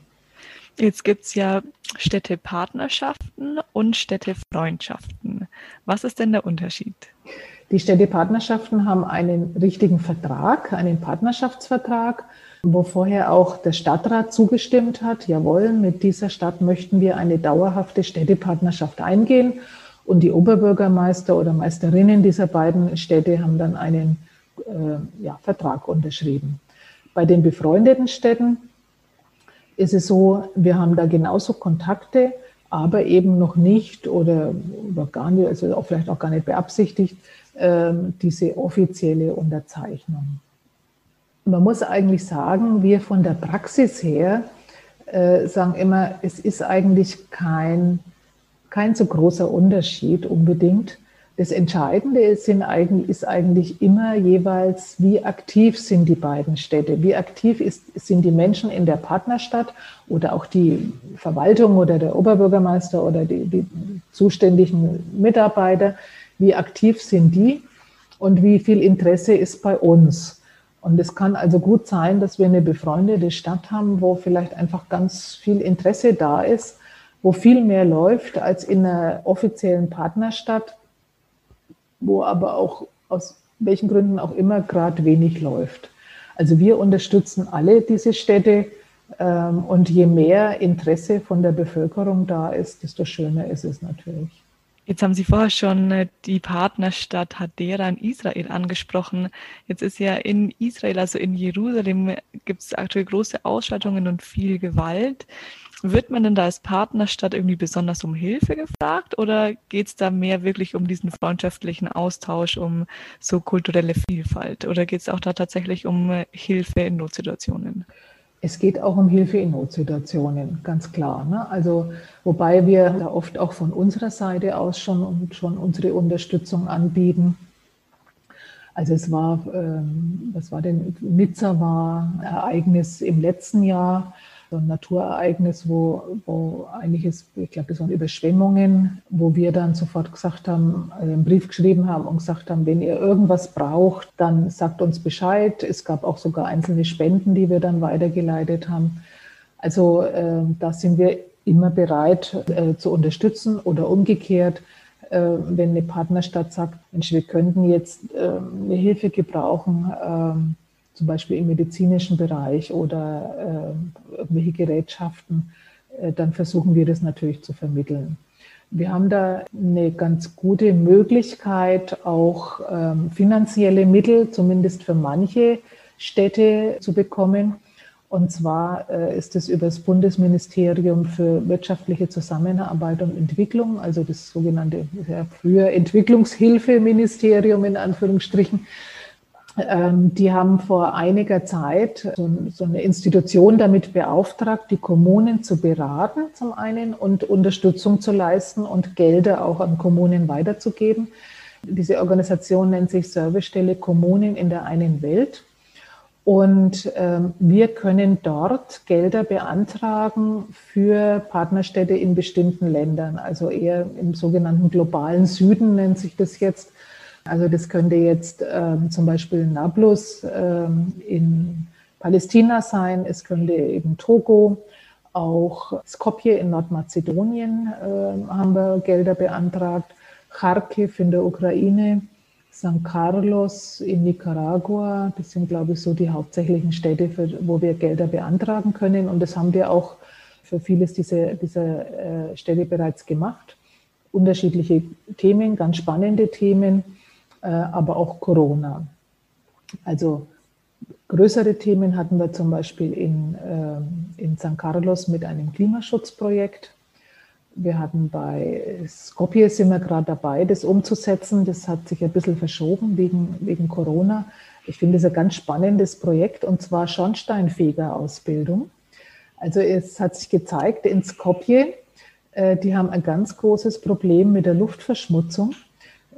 Jetzt gibt es ja Städtepartnerschaften und Städtefreundschaften. Was ist denn der Unterschied? Die Städtepartnerschaften haben einen richtigen Vertrag, einen Partnerschaftsvertrag, wo vorher auch der Stadtrat zugestimmt hat, jawohl, mit dieser Stadt möchten wir eine dauerhafte Städtepartnerschaft eingehen. Und die Oberbürgermeister oder Meisterinnen dieser beiden Städte haben dann einen äh, ja, Vertrag unterschrieben. Bei den befreundeten Städten ist es so, wir haben da genauso Kontakte, aber eben noch nicht oder, oder gar nicht, also auch vielleicht auch gar nicht beabsichtigt, diese offizielle Unterzeichnung. Man muss eigentlich sagen, wir von der Praxis her äh, sagen immer, es ist eigentlich kein, kein so großer Unterschied unbedingt. Das Entscheidende ist, eigentlich, ist eigentlich immer jeweils, wie aktiv sind die beiden Städte, wie aktiv ist, sind die Menschen in der Partnerstadt oder auch die Verwaltung oder der Oberbürgermeister oder die, die zuständigen Mitarbeiter wie aktiv sind die und wie viel Interesse ist bei uns. Und es kann also gut sein, dass wir eine befreundete Stadt haben, wo vielleicht einfach ganz viel Interesse da ist, wo viel mehr läuft als in einer offiziellen Partnerstadt, wo aber auch aus welchen Gründen auch immer gerade wenig läuft. Also wir unterstützen alle diese Städte ähm, und je mehr Interesse von der Bevölkerung da ist, desto schöner ist es natürlich. Jetzt haben Sie vorher schon äh, die Partnerstadt Hadera in Israel angesprochen. Jetzt ist ja in Israel, also in Jerusalem, gibt es aktuell große Ausschreitungen und viel Gewalt. Wird man denn da als Partnerstadt irgendwie besonders um Hilfe gefragt oder geht es da mehr wirklich um diesen freundschaftlichen Austausch, um so kulturelle Vielfalt? Oder geht es auch da tatsächlich um äh, Hilfe in Notsituationen? Es geht auch um Hilfe in Notsituationen, ganz klar. Ne? Also, wobei wir da oft auch von unserer Seite aus schon, schon unsere Unterstützung anbieten. Also es war, ähm, was war denn, Nizza war ein Ereignis im letzten Jahr, so ein Naturereignis, wo, wo einiges, ich glaube, das waren Überschwemmungen, wo wir dann sofort gesagt haben, äh, einen Brief geschrieben haben und gesagt haben, wenn ihr irgendwas braucht, dann sagt uns Bescheid. Es gab auch sogar einzelne Spenden, die wir dann weitergeleitet haben. Also äh, da sind wir immer bereit äh, zu unterstützen oder umgekehrt, äh, wenn eine Partnerstadt sagt, Mensch, wir könnten jetzt äh, eine Hilfe gebrauchen ähm, zum Beispiel im medizinischen Bereich oder äh, irgendwelche Gerätschaften, äh, dann versuchen wir das natürlich zu vermitteln. Wir haben da eine ganz gute Möglichkeit, auch ähm, finanzielle Mittel, zumindest für manche Städte, zu bekommen. Und zwar äh, ist es über das Bundesministerium für wirtschaftliche Zusammenarbeit und Entwicklung, also das sogenannte ja, früher Entwicklungshilfeministerium in Anführungsstrichen. Ähm, die haben vor einiger Zeit so, eine Institution damit beauftragt, die Kommunen zu beraten zum einen und Unterstützung zu leisten und Gelder auch an Kommunen weiterzugeben. Diese Organisation nennt sich Servicestelle Kommunen in der einen Welt. Und ähm, wir können dort Gelder beantragen für Partnerstädte in bestimmten Ländern, also eher im sogenannten globalen Süden nennt sich das jetzt. Also das könnte jetzt ähm, zum Beispiel Nablus ähm, in Palästina sein, es könnte eben Togo, auch Skopje in Nordmazedonien äh, haben wir Gelder beantragt, Kharkiv in der Ukraine, San Carlos in Nicaragua. Das sind, glaube ich, so die hauptsächlichen Städte, für, wo wir Gelder beantragen können. Und das haben wir auch für vieles dieser, dieser äh, Städte bereits gemacht. Unterschiedliche Themen, ganz spannende Themen, aber auch Corona. Also größere Themen hatten wir zum Beispiel in, äh, in San Carlos mit einem Klimaschutzprojekt wir hatten bei Skopje sind wir gerade dabei, das umzusetzen. Das hat sich ein bisschen verschoben wegen, wegen Corona. Ich finde es ein ganz spannendes Projekt und zwar Schornsteinfegerausbildung. Also es hat sich gezeigt in Skopje, äh, die haben ein ganz großes Problem mit der Luftverschmutzung,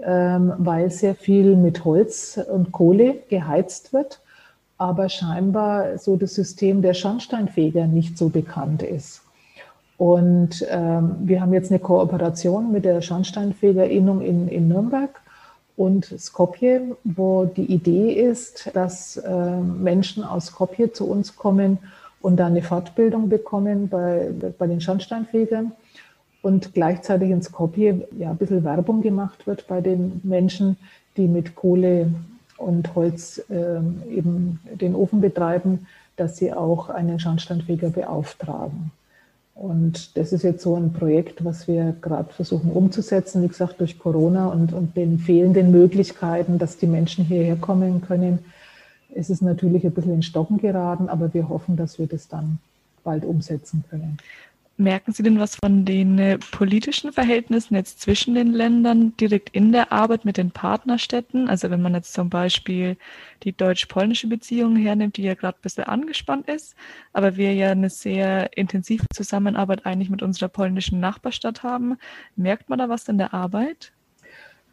weil sehr viel mit Holz und Kohle geheizt wird, aber scheinbar so das System der Schornsteinfeger nicht so bekannt ist. Und ähm, wir haben jetzt eine Kooperation mit der Schornsteinfegerinnung in, in Nürnberg und Skopje, wo die Idee ist, dass äh, Menschen aus Skopje zu uns kommen und da eine Fortbildung bekommen bei, bei den Schornsteinfegern und gleichzeitig in Skopje ja, ein bisschen Werbung gemacht wird bei den Menschen, die mit Kohle und Holz äh, eben den Ofen betreiben, dass sie auch einen Schornsteinfeger beauftragen. Und das ist jetzt so ein Projekt, was wir gerade versuchen umzusetzen, wie gesagt, durch Corona und, und den fehlenden Möglichkeiten, dass die Menschen hierher kommen können. Es ist natürlich ein bisschen in Stocken geraten, aber wir hoffen, dass wir das dann bald umsetzen können. Merken Sie denn was von den äh, politischen Verhältnissen jetzt zwischen den Ländern direkt in der Arbeit mit den Partnerstädten? Also wenn man jetzt zum Beispiel die deutsch-polnische Beziehung hernimmt, die ja gerade ein bisschen angespannt ist, aber wir ja eine sehr intensive Zusammenarbeit eigentlich mit unserer polnischen Nachbarstadt haben. Merkt man da was in der Arbeit?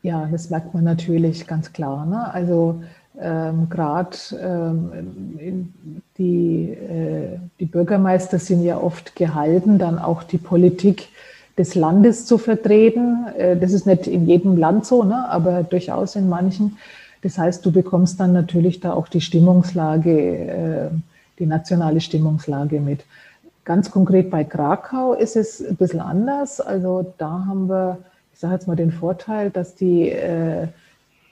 Ja, das merkt man natürlich ganz klar. Ne? Also ähm, Gerade ähm, die, äh, die Bürgermeister sind ja oft gehalten, dann auch die Politik des Landes zu vertreten. Äh, das ist nicht in jedem Land so, ne? aber durchaus in manchen. Das heißt, du bekommst dann natürlich da auch die Stimmungslage, äh, die nationale Stimmungslage mit. Ganz konkret bei Krakau ist es ein bisschen anders. Also da haben wir, ich sage jetzt mal den Vorteil, dass die äh,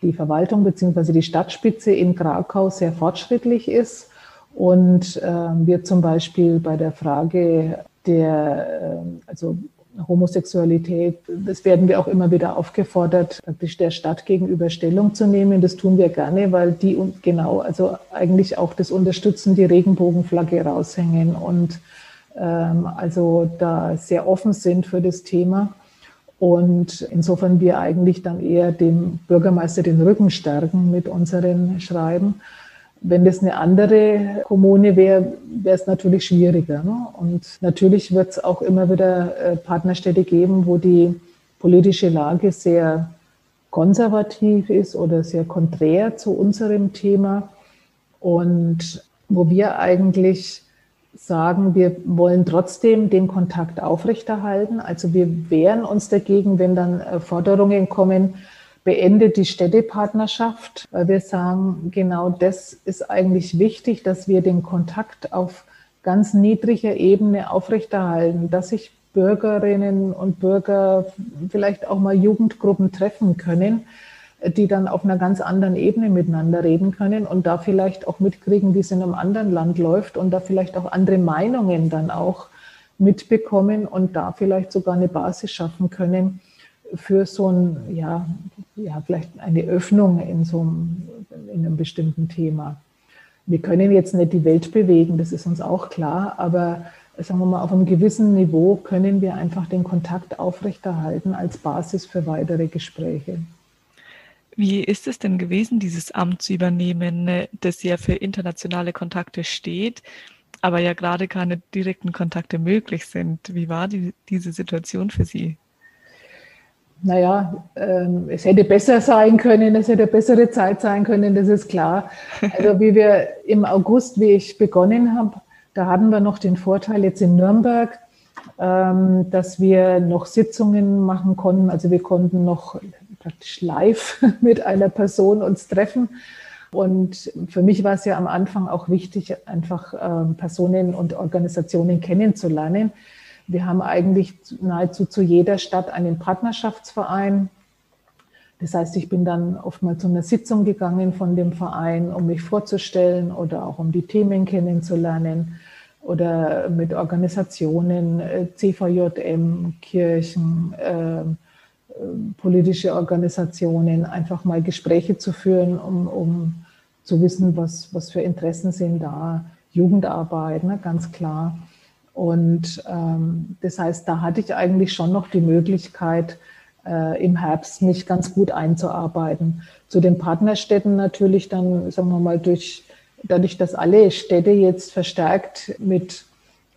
die Verwaltung bzw. die Stadtspitze in Krakau sehr fortschrittlich ist und äh, wir zum Beispiel bei der Frage der äh, also Homosexualität, das werden wir auch immer wieder aufgefordert, praktisch der Stadt gegenüber Stellung zu nehmen. Das tun wir gerne, weil die genau, also eigentlich auch das unterstützen, die Regenbogenflagge raushängen und ähm, also da sehr offen sind für das Thema. Und insofern wir eigentlich dann eher dem Bürgermeister den Rücken stärken mit unseren Schreiben. Wenn das eine andere Kommune wäre, wäre es natürlich schwieriger. Ne? Und natürlich wird es auch immer wieder äh, Partnerstädte geben, wo die politische Lage sehr konservativ ist oder sehr konträr zu unserem Thema und wo wir eigentlich sagen, wir wollen trotzdem den Kontakt aufrechterhalten. Also wir wehren uns dagegen, wenn dann äh, Forderungen kommen, beendet die Städtepartnerschaft, weil wir sagen, genau das ist eigentlich wichtig, dass wir den Kontakt auf ganz niedriger Ebene aufrechterhalten, dass sich Bürgerinnen und Bürger, vielleicht auch mal Jugendgruppen treffen können, die dann auf einer ganz anderen Ebene miteinander reden können und da vielleicht auch mitkriegen, wie es in einem anderen Land läuft und da vielleicht auch andere Meinungen dann auch mitbekommen und da vielleicht sogar eine Basis schaffen können für so ein, ja, ja, vielleicht eine Öffnung in so einem, in einem bestimmten Thema. Wir können jetzt nicht die Welt bewegen, das ist uns auch klar, aber sagen wir mal, auf einem gewissen Niveau können wir einfach den Kontakt aufrechterhalten als Basis für weitere Gespräche. Wie ist es denn gewesen, dieses Amt zu übernehmen, das ja für internationale Kontakte steht, aber ja gerade keine direkten Kontakte möglich sind? Wie war die, diese Situation für Sie? Naja, ähm, es hätte besser sein können, es hätte bessere Zeit sein können, das ist klar. Also wie wir im August, wie ich begonnen habe, da hatten wir noch den Vorteil jetzt in Nürnberg, ähm, dass wir noch Sitzungen machen konnten. Also wir konnten noch praktisch live mit einer Person uns treffen. Und für mich war es ja am Anfang auch wichtig, einfach ähm, Personen und Organisationen kennenzulernen. Wir haben eigentlich nahezu zu jeder Stadt einen Partnerschaftsverein. Das heißt, ich bin dann oft mal zu einer Sitzung gegangen von dem Verein, um mich vorzustellen oder auch um die Themen kennenzulernen oder mit Organisationen, äh, CVJM, Kirchen, äh, politische Organisationen, einfach mal Gespräche zu führen, um, um zu wissen, was, was für Interessen sind da. Jugendarbeit, ne, ganz klar. Und ähm, das heißt, da hatte ich eigentlich schon noch die Möglichkeit, äh, im Herbst mich ganz gut einzuarbeiten. Zu den Partnerstädten natürlich dann, sagen wir mal, durch, dadurch, dass alle Städte jetzt verstärkt mit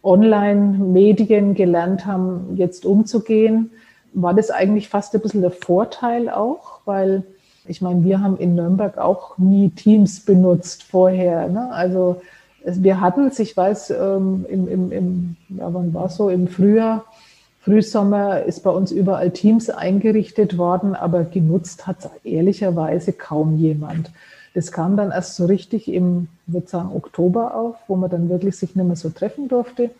Online-Medien gelernt haben, jetzt umzugehen, war das eigentlich fast ein bisschen der Vorteil auch, weil ich meine, wir haben in Nürnberg auch nie Teams benutzt vorher. Ne? Also wir hatten es, ich weiß, ähm, im, im, im ja, wann war so, im Frühjahr, Frühsommer ist bei uns überall Teams eingerichtet worden, aber genutzt hat es ehrlicherweise kaum jemand. Das kam dann erst so richtig im, würde sagen, Oktober auf, wo man dann wirklich sich nicht mehr so treffen durfte.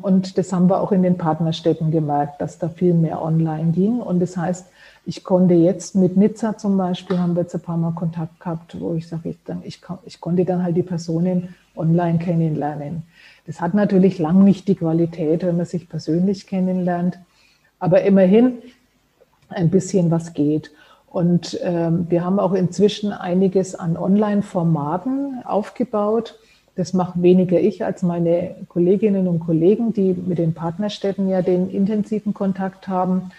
Und das haben wir auch in den Partnerstädten gemerkt, dass da viel mehr online ging. Und das heißt, ich konnte jetzt mit Nizza zum Beispiel, haben wir jetzt ein paar Mal Kontakt gehabt, wo ich sage, ich, dann, ich, ich konnte dann halt die Personen online kennenlernen. Das hat natürlich lang nicht die Qualität, wenn man sich persönlich kennenlernt, aber immerhin ein bisschen was geht. Und ähm, wir haben auch inzwischen einiges an Online-Formaten aufgebaut. Das macht weniger ich als meine Kolleginnen und Kollegen, die mit den Partnerstädten ja den intensiven Kontakt haben.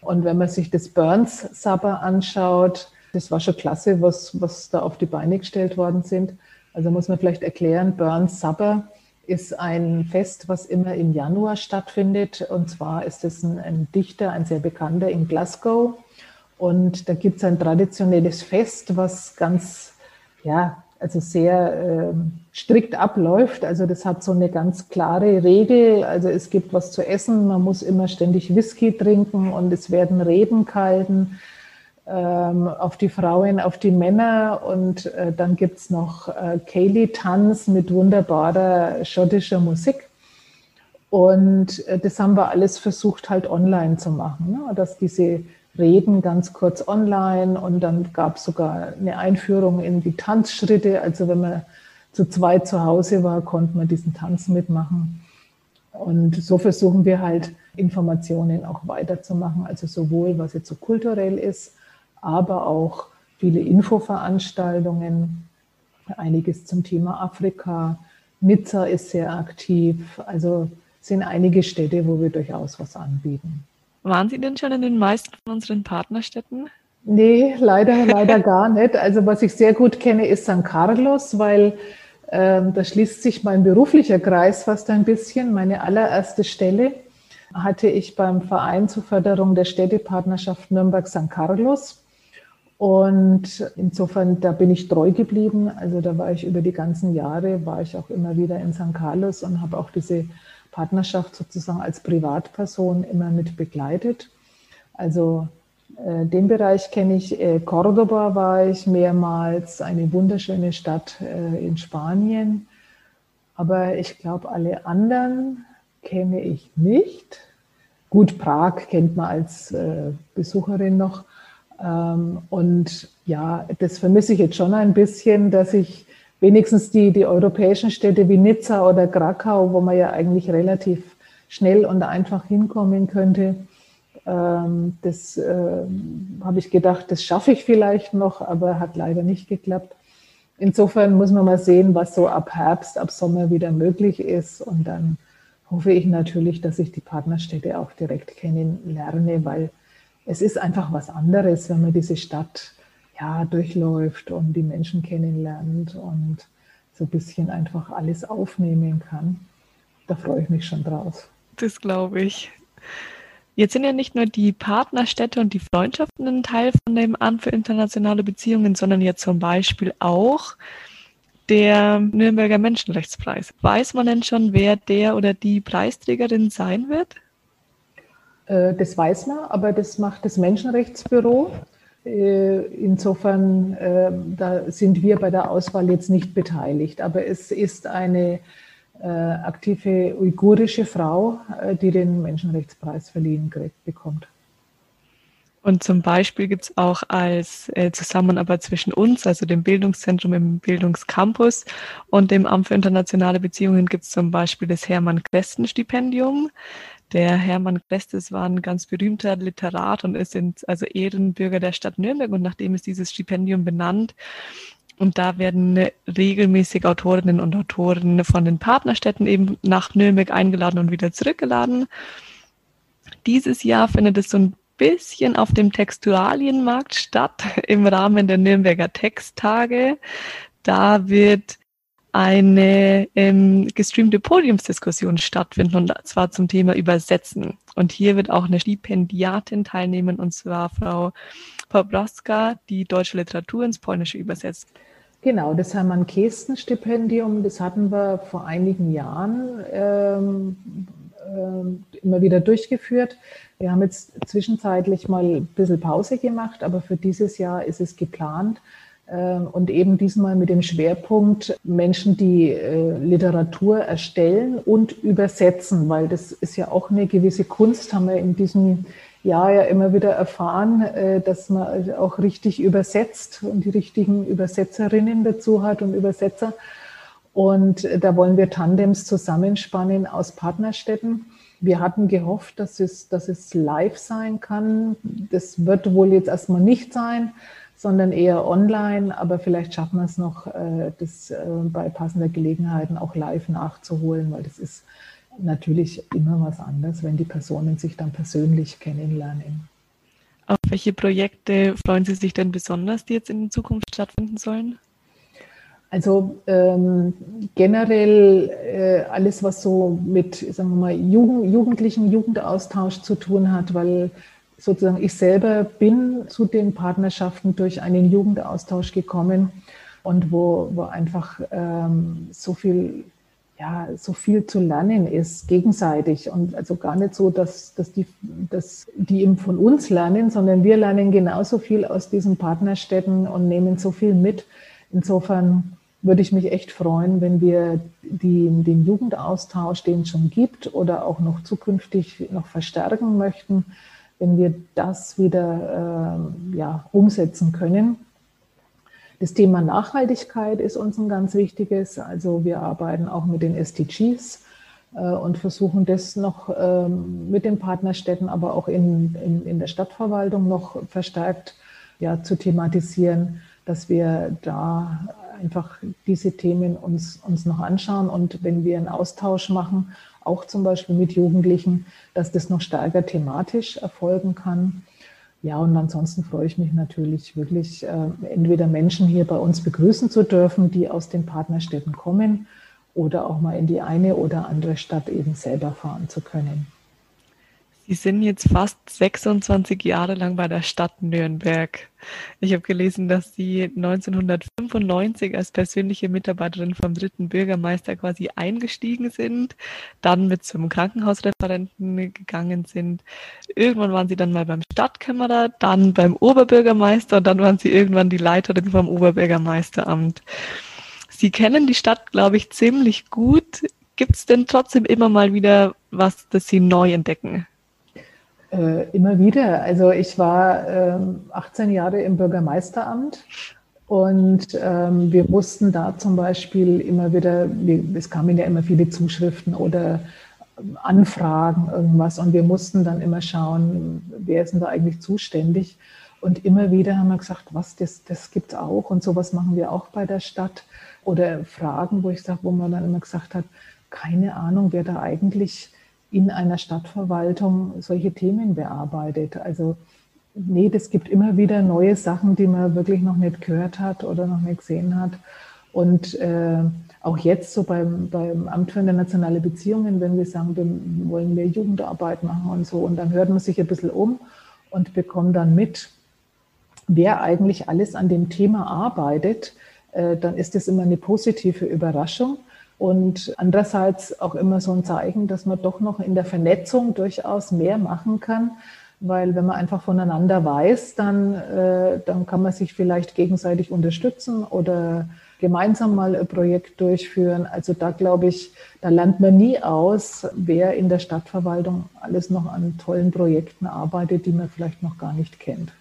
Und wenn man sich das Burns Supper anschaut, das war schon klasse, was, was da auf die Beine gestellt worden sind. Also muss man vielleicht erklären, Burns Supper ist ein Fest, was immer im Januar stattfindet. Und zwar ist es ein, ein Dichter, ein sehr bekannter in Glasgow. Und da gibt es ein traditionelles Fest, was ganz, ja, also sehr äh, strikt abläuft. Also das hat so eine ganz klare Regel. Also es gibt was zu essen, man muss immer ständig Whisky trinken und es werden Reden gehalten ähm, auf die Frauen, auf die Männer und äh, dann gibt's noch äh, Kaylee-Tanz mit wunderbarer schottischer Musik. Und äh, das haben wir alles versucht halt online zu machen, ne? dass diese Reden ganz kurz online und dann gab es sogar eine Einführung in die Tanzschritte. Also wenn man zu zweit zu Hause war, konnte man diesen Tanz mitmachen. Und so versuchen wir halt Informationen auch weiterzumachen, also sowohl was jetzt so kulturell ist, aber auch viele Infoveranstaltungen, einiges zum Thema Afrika. Nizza ist sehr aktiv, also sind einige Städte, wo wir durchaus was anbieten. Waren Sie denn schon in den meisten von unseren Partnerstädten? Nee, leider, leider gar nicht. Also was ich sehr gut kenne, ist San Carlos, weil ähm, da schließt sich mein beruflicher Kreis fast ein bisschen. Meine allererste Stelle hatte ich beim Verein zur Förderung der Städtepartnerschaft Nürnberg-San Carlos. Und insofern, da bin ich treu geblieben. Also da war ich über die ganzen Jahre, war ich auch immer wieder in San Carlos und habe auch diese Partnerschaft sozusagen als Privatperson immer mit begleitet. Also äh, den Bereich kenne ich. Äh, Cordoba war ich mehrmals, eine wunderschöne Stadt äh, in Spanien. Aber ich glaube, alle anderen kenne ich nicht. Gut, Prag kennt man als äh, Besucherin noch. Ähm, und ja, das vermisse ich jetzt schon ein bisschen, dass ich wenigstens die, die europäischen Städte wie Nizza oder Krakau, wo man ja eigentlich relativ schnell und einfach hinkommen könnte, ähm, das äh, habe ich gedacht, das schaffe ich vielleicht noch, aber hat leider nicht geklappt. insofern muss man mal sehen, was so ab Herbst, ab Sommer wieder möglich ist. Und dann hoffe ich natürlich, dass ich die Partnerstädte auch direkt kennenlerne, weil es ist einfach was anderes, wenn man diese Stadt ja, durchläuft und die Menschen kennenlernt und so ein bisschen einfach alles aufnehmen kann. Da freue ich mich schon drauf. Das glaube ich. Jetzt sind ja nicht nur die Partnerstädte und die Freundschaften ein Teil von dem Amt für internationale Beziehungen, sondern ja zum Beispiel auch der Nürnberger Menschenrechtspreis. Weiß man denn schon, wer der oder die Preisträgerin sein wird? Äh, das weiß man, aber das macht das Menschenrechtsbüro. Äh, insofern, äh, da sind wir bei der Auswahl jetzt nicht beteiligt. Aber es ist eine aktive uigurische Frau, die den Menschenrechtspreis verliehen bekommt. Und zum Beispiel gibt es auch als äh, Zusammenarbeit zwischen uns, also dem Bildungszentrum im Bildungscampus und dem Amt für internationale Beziehungen gibt es zum Beispiel das Hermann-Klesten-Stipendium. Der Hermann Klestes war ein ganz berühmter Literat und ist also Ehrenbürger der Stadt Nürnberg und nachdem ist dieses Stipendium benannt. Und da werden regelmäßig Autorinnen und Autoren von den Partnerstädten eben nach Nürnberg eingeladen und wieder zurückgeladen. Dieses Jahr findet es so ein bisschen auf dem Textualienmarkt statt im Rahmen der Nürnberger Texttage. Da wird eine ähm, gestreamte Podiumsdiskussion stattfinden und zwar zum Thema Übersetzen. Und hier wird auch eine Stipendiatin teilnehmen und zwar Frau Pobrowska, die deutsche Literatur ins Polnische übersetzt. Genau, das Hermann-Kästen-Stipendium, das hatten wir vor einigen Jahren ähm, äh, immer wieder durchgeführt. Wir haben jetzt zwischenzeitlich mal ein bisschen Pause gemacht, aber für dieses Jahr ist es geplant. Ähm, und eben diesmal mit dem Schwerpunkt Menschen, die äh, Literatur erstellen und übersetzen, weil das ist ja auch eine gewisse Kunst, haben wir in diesem Jahr ja immer wieder erfahren, äh, dass man auch richtig übersetzt und die richtigen Übersetzerinnen dazu hat und Übersetzer. Und da wollen wir Tandems zusammenspannen aus Partnerstädten. Wir hatten gehofft, dass es, dass es live sein kann. Das wird wohl jetzt erstmal nicht sein, sondern eher online. Aber vielleicht schaffen wir es noch, äh, das äh, bei passender Gelegenheiten auch live nachzuholen, weil das ist natürlich immer was anderes, wenn die Personen sich dann persönlich kennenlernen. Auf welche Projekte freuen Sie sich denn besonders, die jetzt in Zukunft stattfinden sollen? Also ähm, generell äh, alles, was so mit, sagen wir mal, Jugend, jugendlichen Jugendaustausch zu tun hat, weil sozusagen ich selber bin zu den Partnerschaften durch einen Jugendaustausch gekommen und wo, wo einfach ähm, so viel ja, so viel zu lernen ist gegenseitig und also gar nicht so, dass, dass, die, dass die eben von uns lernen, sondern wir lernen genauso viel aus diesen Partnerstädten und nehmen so viel mit. Insofern würde ich mich echt freuen, wenn wir die, den Jugendaustausch, den es schon gibt oder auch noch zukünftig noch verstärken möchten, wenn wir das wieder äh, ja, umsetzen können. Das Thema Nachhaltigkeit ist uns ein ganz wichtiges. Also wir arbeiten auch mit den SDGs äh, und versuchen das noch äh, mit den Partnerstädten, aber auch in, in, in der Stadtverwaltung noch verstärkt ja, zu thematisieren, dass wir da einfach diese Themen uns, uns noch anschauen und wenn wir einen Austausch machen, auch zum Beispiel mit Jugendlichen, dass das noch stärker thematisch erfolgen kann. Ja, und ansonsten freue ich mich natürlich wirklich, äh, entweder Menschen hier bei uns begrüßen zu dürfen, die aus den Partnerstädten kommen, oder auch mal in die eine oder andere Stadt eben selber fahren zu können. Sie sind jetzt fast 26 Jahre lang bei der Stadt Nürnberg. Ich habe gelesen, dass Sie 1995 als persönliche Mitarbeiterin vom dritten Bürgermeister quasi eingestiegen sind, dann mit zum Krankenhausreferenten gegangen sind. Irgendwann waren Sie dann mal beim Stadtkämmerer, dann beim Oberbürgermeister und dann waren Sie irgendwann die Leiterin vom Oberbürgermeisteramt. Sie kennen die Stadt, glaube ich, ziemlich gut. Gibt es denn trotzdem immer mal wieder was, das Sie neu entdecken? Äh, immer wieder. Also ich war ähm, 18 Jahre im Bürgermeisteramt und ähm, wir wussten da zum Beispiel immer wieder, wir, es kamen ja immer viele Zuschriften oder ähm, Anfragen, irgendwas und wir mussten dann immer schauen, wer ist denn da eigentlich zuständig. Und immer wieder haben wir gesagt, was, das, das gibt es auch und sowas machen wir auch bei der Stadt. Oder Fragen, wo ich sage, wo man dann immer gesagt hat, keine Ahnung, wer da eigentlich in einer Stadtverwaltung solche Themen bearbeitet. Also nee, das gibt immer wieder neue Sachen, die man wirklich noch nicht gehört hat oder noch nicht gesehen hat. Und äh, auch jetzt so beim, beim Amt für internationale Beziehungen, wenn wir sagen, wir wollen mehr Jugendarbeit machen und so, und dann hört man sich ein bisschen um und bekommt dann mit, wer eigentlich alles an dem Thema arbeitet, äh, dann ist das immer eine positive Überraschung. Und andererseits auch immer so ein Zeichen, dass man doch noch in der Vernetzung durchaus mehr machen kann, weil wenn man einfach voneinander weiß, dann, äh, dann kann man sich vielleicht gegenseitig unterstützen oder gemeinsam mal ein Projekt durchführen. Also da glaube ich, da lernt man nie aus, wer in der Stadtverwaltung alles noch an tollen Projekten arbeitet, die man vielleicht noch gar nicht kennt.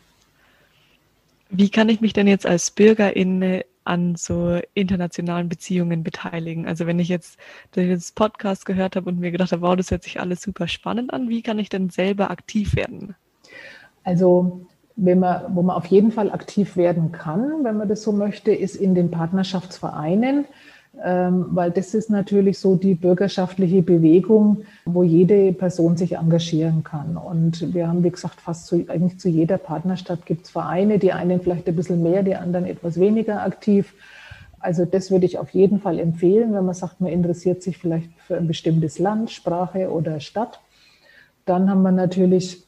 Wie kann ich mich denn jetzt als Bürgerin an so internationalen Beziehungen beteiligen? Also wenn ich jetzt das Podcast gehört habe und mir gedacht habe, wow, das hört sich alles super spannend an, wie kann ich denn selber aktiv werden? Also wenn man, wo man auf jeden Fall aktiv werden kann, wenn man das so möchte, ist in den Partnerschaftsvereinen, weil das ist natürlich so die bürgerschaftliche Bewegung, wo jede Person sich engagieren kann. Und wir haben, wie gesagt, fast zu, eigentlich zu jeder Partnerstadt gibt es Vereine, die einen vielleicht ein bisschen mehr, die anderen etwas weniger aktiv. Also das würde ich auf jeden Fall empfehlen, wenn man sagt, man interessiert sich vielleicht für ein bestimmtes Land, Sprache oder Stadt. Dann haben wir natürlich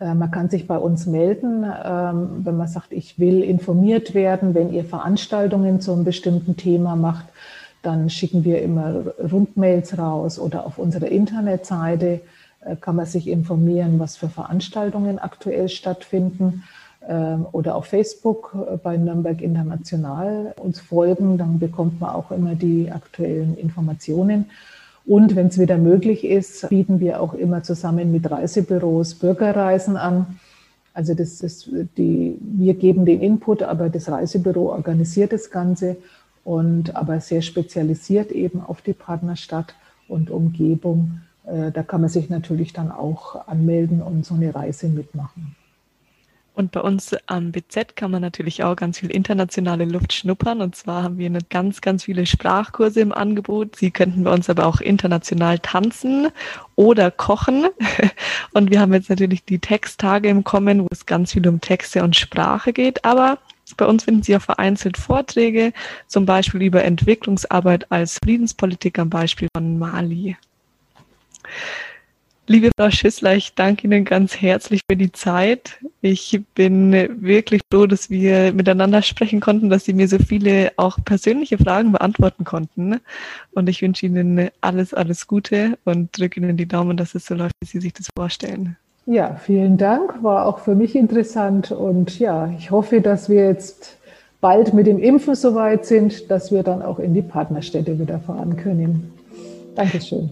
man kann sich bei uns melden, ähm, wenn man sagt, ich will informiert werden, wenn ihr Veranstaltungen zu einem bestimmten Thema macht, dann schicken wir immer Rundmails raus oder auf unserer Internetseite äh, kann man sich informieren, was für Veranstaltungen aktuell stattfinden ähm, oder auf Facebook äh, bei Nürnberg International uns folgen, dann bekommt man auch immer die aktuellen Informationen. Und wenn es wieder möglich ist, bieten wir auch immer zusammen mit Reisebüros Bürgerreisen an. Also das ist die, wir geben den Input, aber das Reisebüro organisiert das Ganze und aber sehr spezialisiert eben auf die Partnerstadt und Umgebung. Äh, da kann man sich natürlich dann auch anmelden und so eine Reise mitmachen. Und bei uns am BZ kann man natürlich auch ganz viel internationale Luft schnuppern. Und zwar haben wir ganz, ganz viele Sprachkurse im Angebot. Sie könnten bei uns aber auch international tanzen oder kochen. Und wir haben jetzt natürlich die Texttage im Kommen, wo es ganz viel um Texte und Sprache geht. Aber bei uns finden Sie auch vereinzelt Vorträge, zum Beispiel über Entwicklungsarbeit als Friedenspolitik am Beispiel von Mali. Liebe Frau Schüssler, ich danke Ihnen ganz herzlich für die Zeit. Ich bin wirklich froh, dass wir miteinander sprechen konnten, dass Sie mir so viele auch persönliche Fragen beantworten konnten. Und ich wünsche Ihnen alles, alles Gute und drücke Ihnen die Daumen, dass es so läuft, wie Sie sich das vorstellen. Ja, vielen Dank. War auch für mich interessant. Und ja, ich hoffe, dass wir jetzt bald mit dem Impfen soweit sind, dass wir dann auch in die Partnerstädte wieder fahren können. Dankeschön.